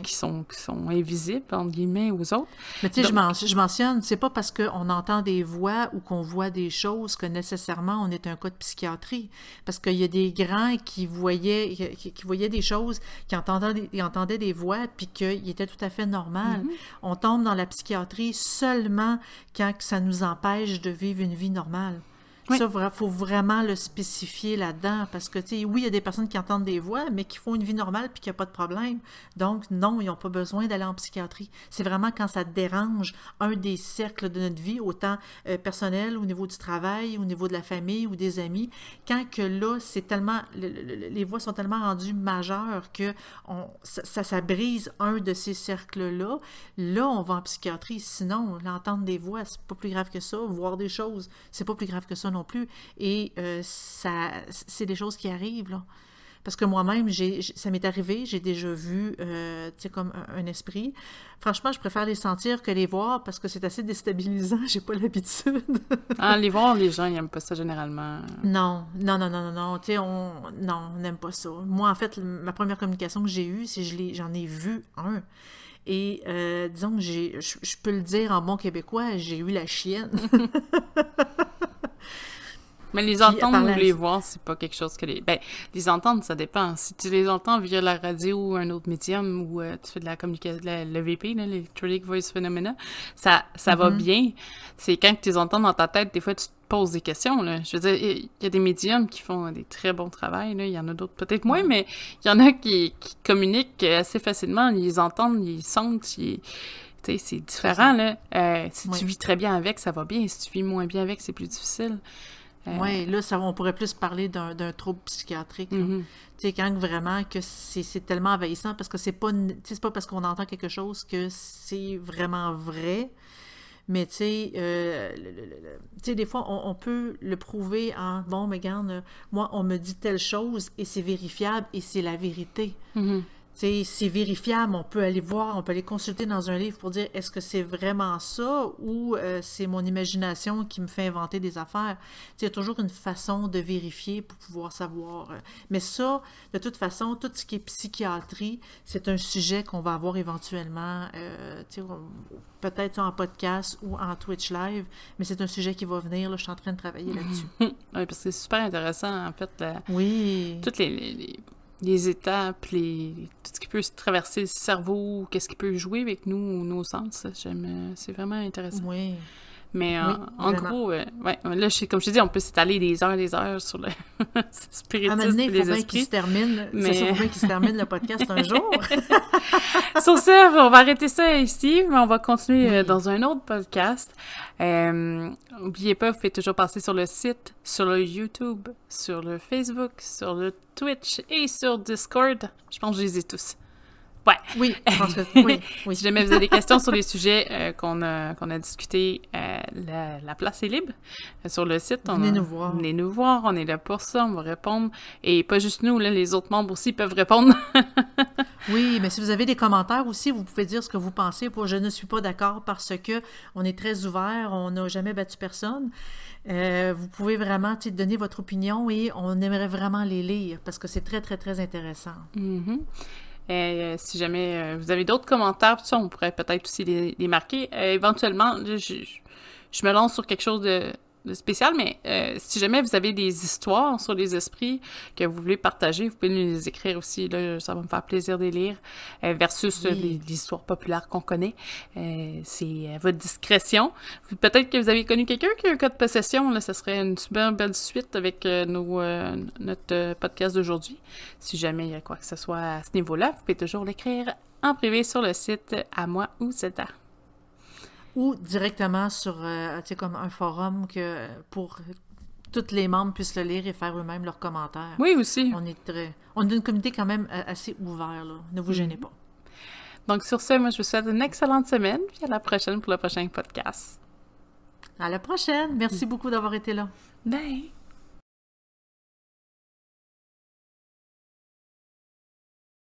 A: qui, sont, qui sont invisibles, entre guillemets, aux autres.
B: Mais tu sais, je mentionne, c'est pas parce qu'on entend des voix ou qu'on voit des choses que nécessairement on est un cas de psychiatrie. Parce qu'il y a des grands qui voyaient, qui, voyaient des choses, qui entendaient, qui entendaient des voix, puis qu'il était tout à fait normal. Mhm. On tombe dans la psychiatrie seulement quand ça nous empêche de vivre une vie normale. Ça, il faut vraiment le spécifier là-dedans parce que, tu sais, oui, il y a des personnes qui entendent des voix, mais qui font une vie normale puis qu'il n'y a pas de problème. Donc, non, ils n'ont pas besoin d'aller en psychiatrie. C'est vraiment quand ça dérange un des cercles de notre vie, autant euh, personnel, au niveau du travail, au niveau de la famille ou des amis, quand que là, c'est tellement, les voix sont tellement rendues majeures que ça, ça, brise un de ces cercles-là. Là, on va en psychiatrie. Sinon, l'entendre des voix, c'est pas plus grave que ça. Voir des choses, c'est pas plus grave que ça non plus. Et euh, ça, c'est des choses qui arrivent, là. Parce que moi-même, ça m'est arrivé, j'ai déjà vu, euh, tu sais, comme un, esprit. Franchement, je préfère les sentir que les voir parce que c'est assez déstabilisant, j'ai pas l'habitude.
A: ah, les voir, les gens, ils n'aiment pas ça généralement.
B: Non, non, non, non, non, non, tu sais, on... Non, on n'aime pas ça. Moi, en fait, ma première communication que j'ai eue, c'est que j'en ai vu un. Et euh, disons que j'ai, je peux le dire en bon québécois, j'ai eu la chienne.
A: Mais les entendre ou les voir, c'est pas quelque chose que les. Ben, les entendre, ça dépend. Si tu les entends via la radio ou un autre médium ou euh, tu fais de la communication, le VP, l'Electronic Voice Phenomena, ça, ça va mm-hmm. bien. C'est quand tu les entends dans ta tête, des fois, tu te poses des questions. Là. Je veux dire, il y a des médiums qui font des très bons travails. Là. Il y en a d'autres peut-être moins, mais il y en a qui, qui, communiquent assez facilement. Ils les entendent, ils sentent, ils c'est différent, là. Euh, si tu vis très bien avec, ça va bien. Si tu vis moins bien avec, c'est plus difficile.
B: Euh, oui, là, ça, on pourrait plus parler d'un trouble psychiatrique. Mm-hmm. Tu sais, quand vraiment que c'est tellement envahissant, parce que c'est pas, pas parce qu'on entend quelque chose que c'est vraiment vrai. Mais tu sais, euh, des fois, on, peut le prouver en bon, mais regarde, moi, on me dit telle chose et c'est vérifiable et c'est la vérité. Mm-hmm c'est vérifiable, on peut aller voir, on peut aller consulter dans un livre pour dire est-ce que c'est vraiment ça ou euh, c'est mon imagination qui me fait inventer des affaires? Il y a toujours une façon de vérifier pour pouvoir savoir. Euh. Mais ça, de toute façon, tout ce qui est psychiatrie, c'est un sujet qu'on va avoir éventuellement, euh, peut-être en podcast ou en Twitch Live, mais c'est un sujet qui va venir. Là, je suis en train de travailler là-dessus.
A: oui, parce que c'est super intéressant, en fait.
B: oui.
A: Toutes les les étapes, les, tout ce qui peut traverser le cerveau, qu'est-ce qui peut jouer avec nous, nos sens. Euh, c'est vraiment intéressant.
B: Oui.
A: Mais en, gros, euh, ouais, là, je, comme je te dis, on peut s'étaler des heures et des heures sur le spiritisme
B: et les il faut qu'il se termine, mais... c'est sûr qu'il se termine le podcast un jour.
A: sur ça, on va arrêter ça ici, mais on va continuer euh, dans un autre podcast. Euh, N'oubliez pas, vous pouvez toujours passer sur le site, sur le YouTube, sur le Facebook, sur le Twitch et sur Discord. Je pense que je les ai tous. Ouais.
B: Oui, oui,
A: si jamais vous avez des questions sur les sujets euh, qu'on a, qu'on a discutés, euh, la, place est libre euh, sur le site.
B: venez nous voir.
A: Venez nous voir, on est là pour ça, on va répondre. Et pas juste nous, là, les autres membres aussi peuvent répondre.
B: oui, mais si vous avez des commentaires aussi, vous pouvez dire ce que vous pensez. Pour je ne suis pas d'accord parce que on est très ouvert, on n'a jamais battu personne. vous pouvez vraiment donner votre opinion et on aimerait vraiment les lire parce que c'est très, très, très intéressant.
A: Mm euh, si jamais euh, vous avez d'autres commentaires, on pourrait peut-être aussi les, marquer. Euh, éventuellement, je, je, me lance sur quelque chose de, spécial, mais euh, si jamais vous avez des histoires sur les esprits que vous voulez partager, vous pouvez nous les écrire aussi. Là, ça va me faire plaisir de les lire. Euh, versus euh, les, histoires populaires qu'on connaît. c'est à votre discrétion. Peut-être que vous avez connu quelqu'un qui a un cas de possession. Là, ça serait une super belle suite avec nos, notre podcast d'aujourd'hui. Si jamais il y a quoi que ce soit à ce niveau-là, vous pouvez toujours l'écrire en privé sur le site à moi ou Zeta.
B: Ou directement sur, euh, comme un forum que pour tous les membres puissent le lire et faire eux-mêmes leurs commentaires.
A: Oui, aussi.
B: On est très, on est une communauté quand même euh, assez ouvert, là. Ne vous gênez pas.
A: Donc, sur ce, moi, je vous souhaite une excellente semaine, puis à la prochaine pour le prochain podcast.
B: À la prochaine. Merci beaucoup d'avoir été là.
A: Bye!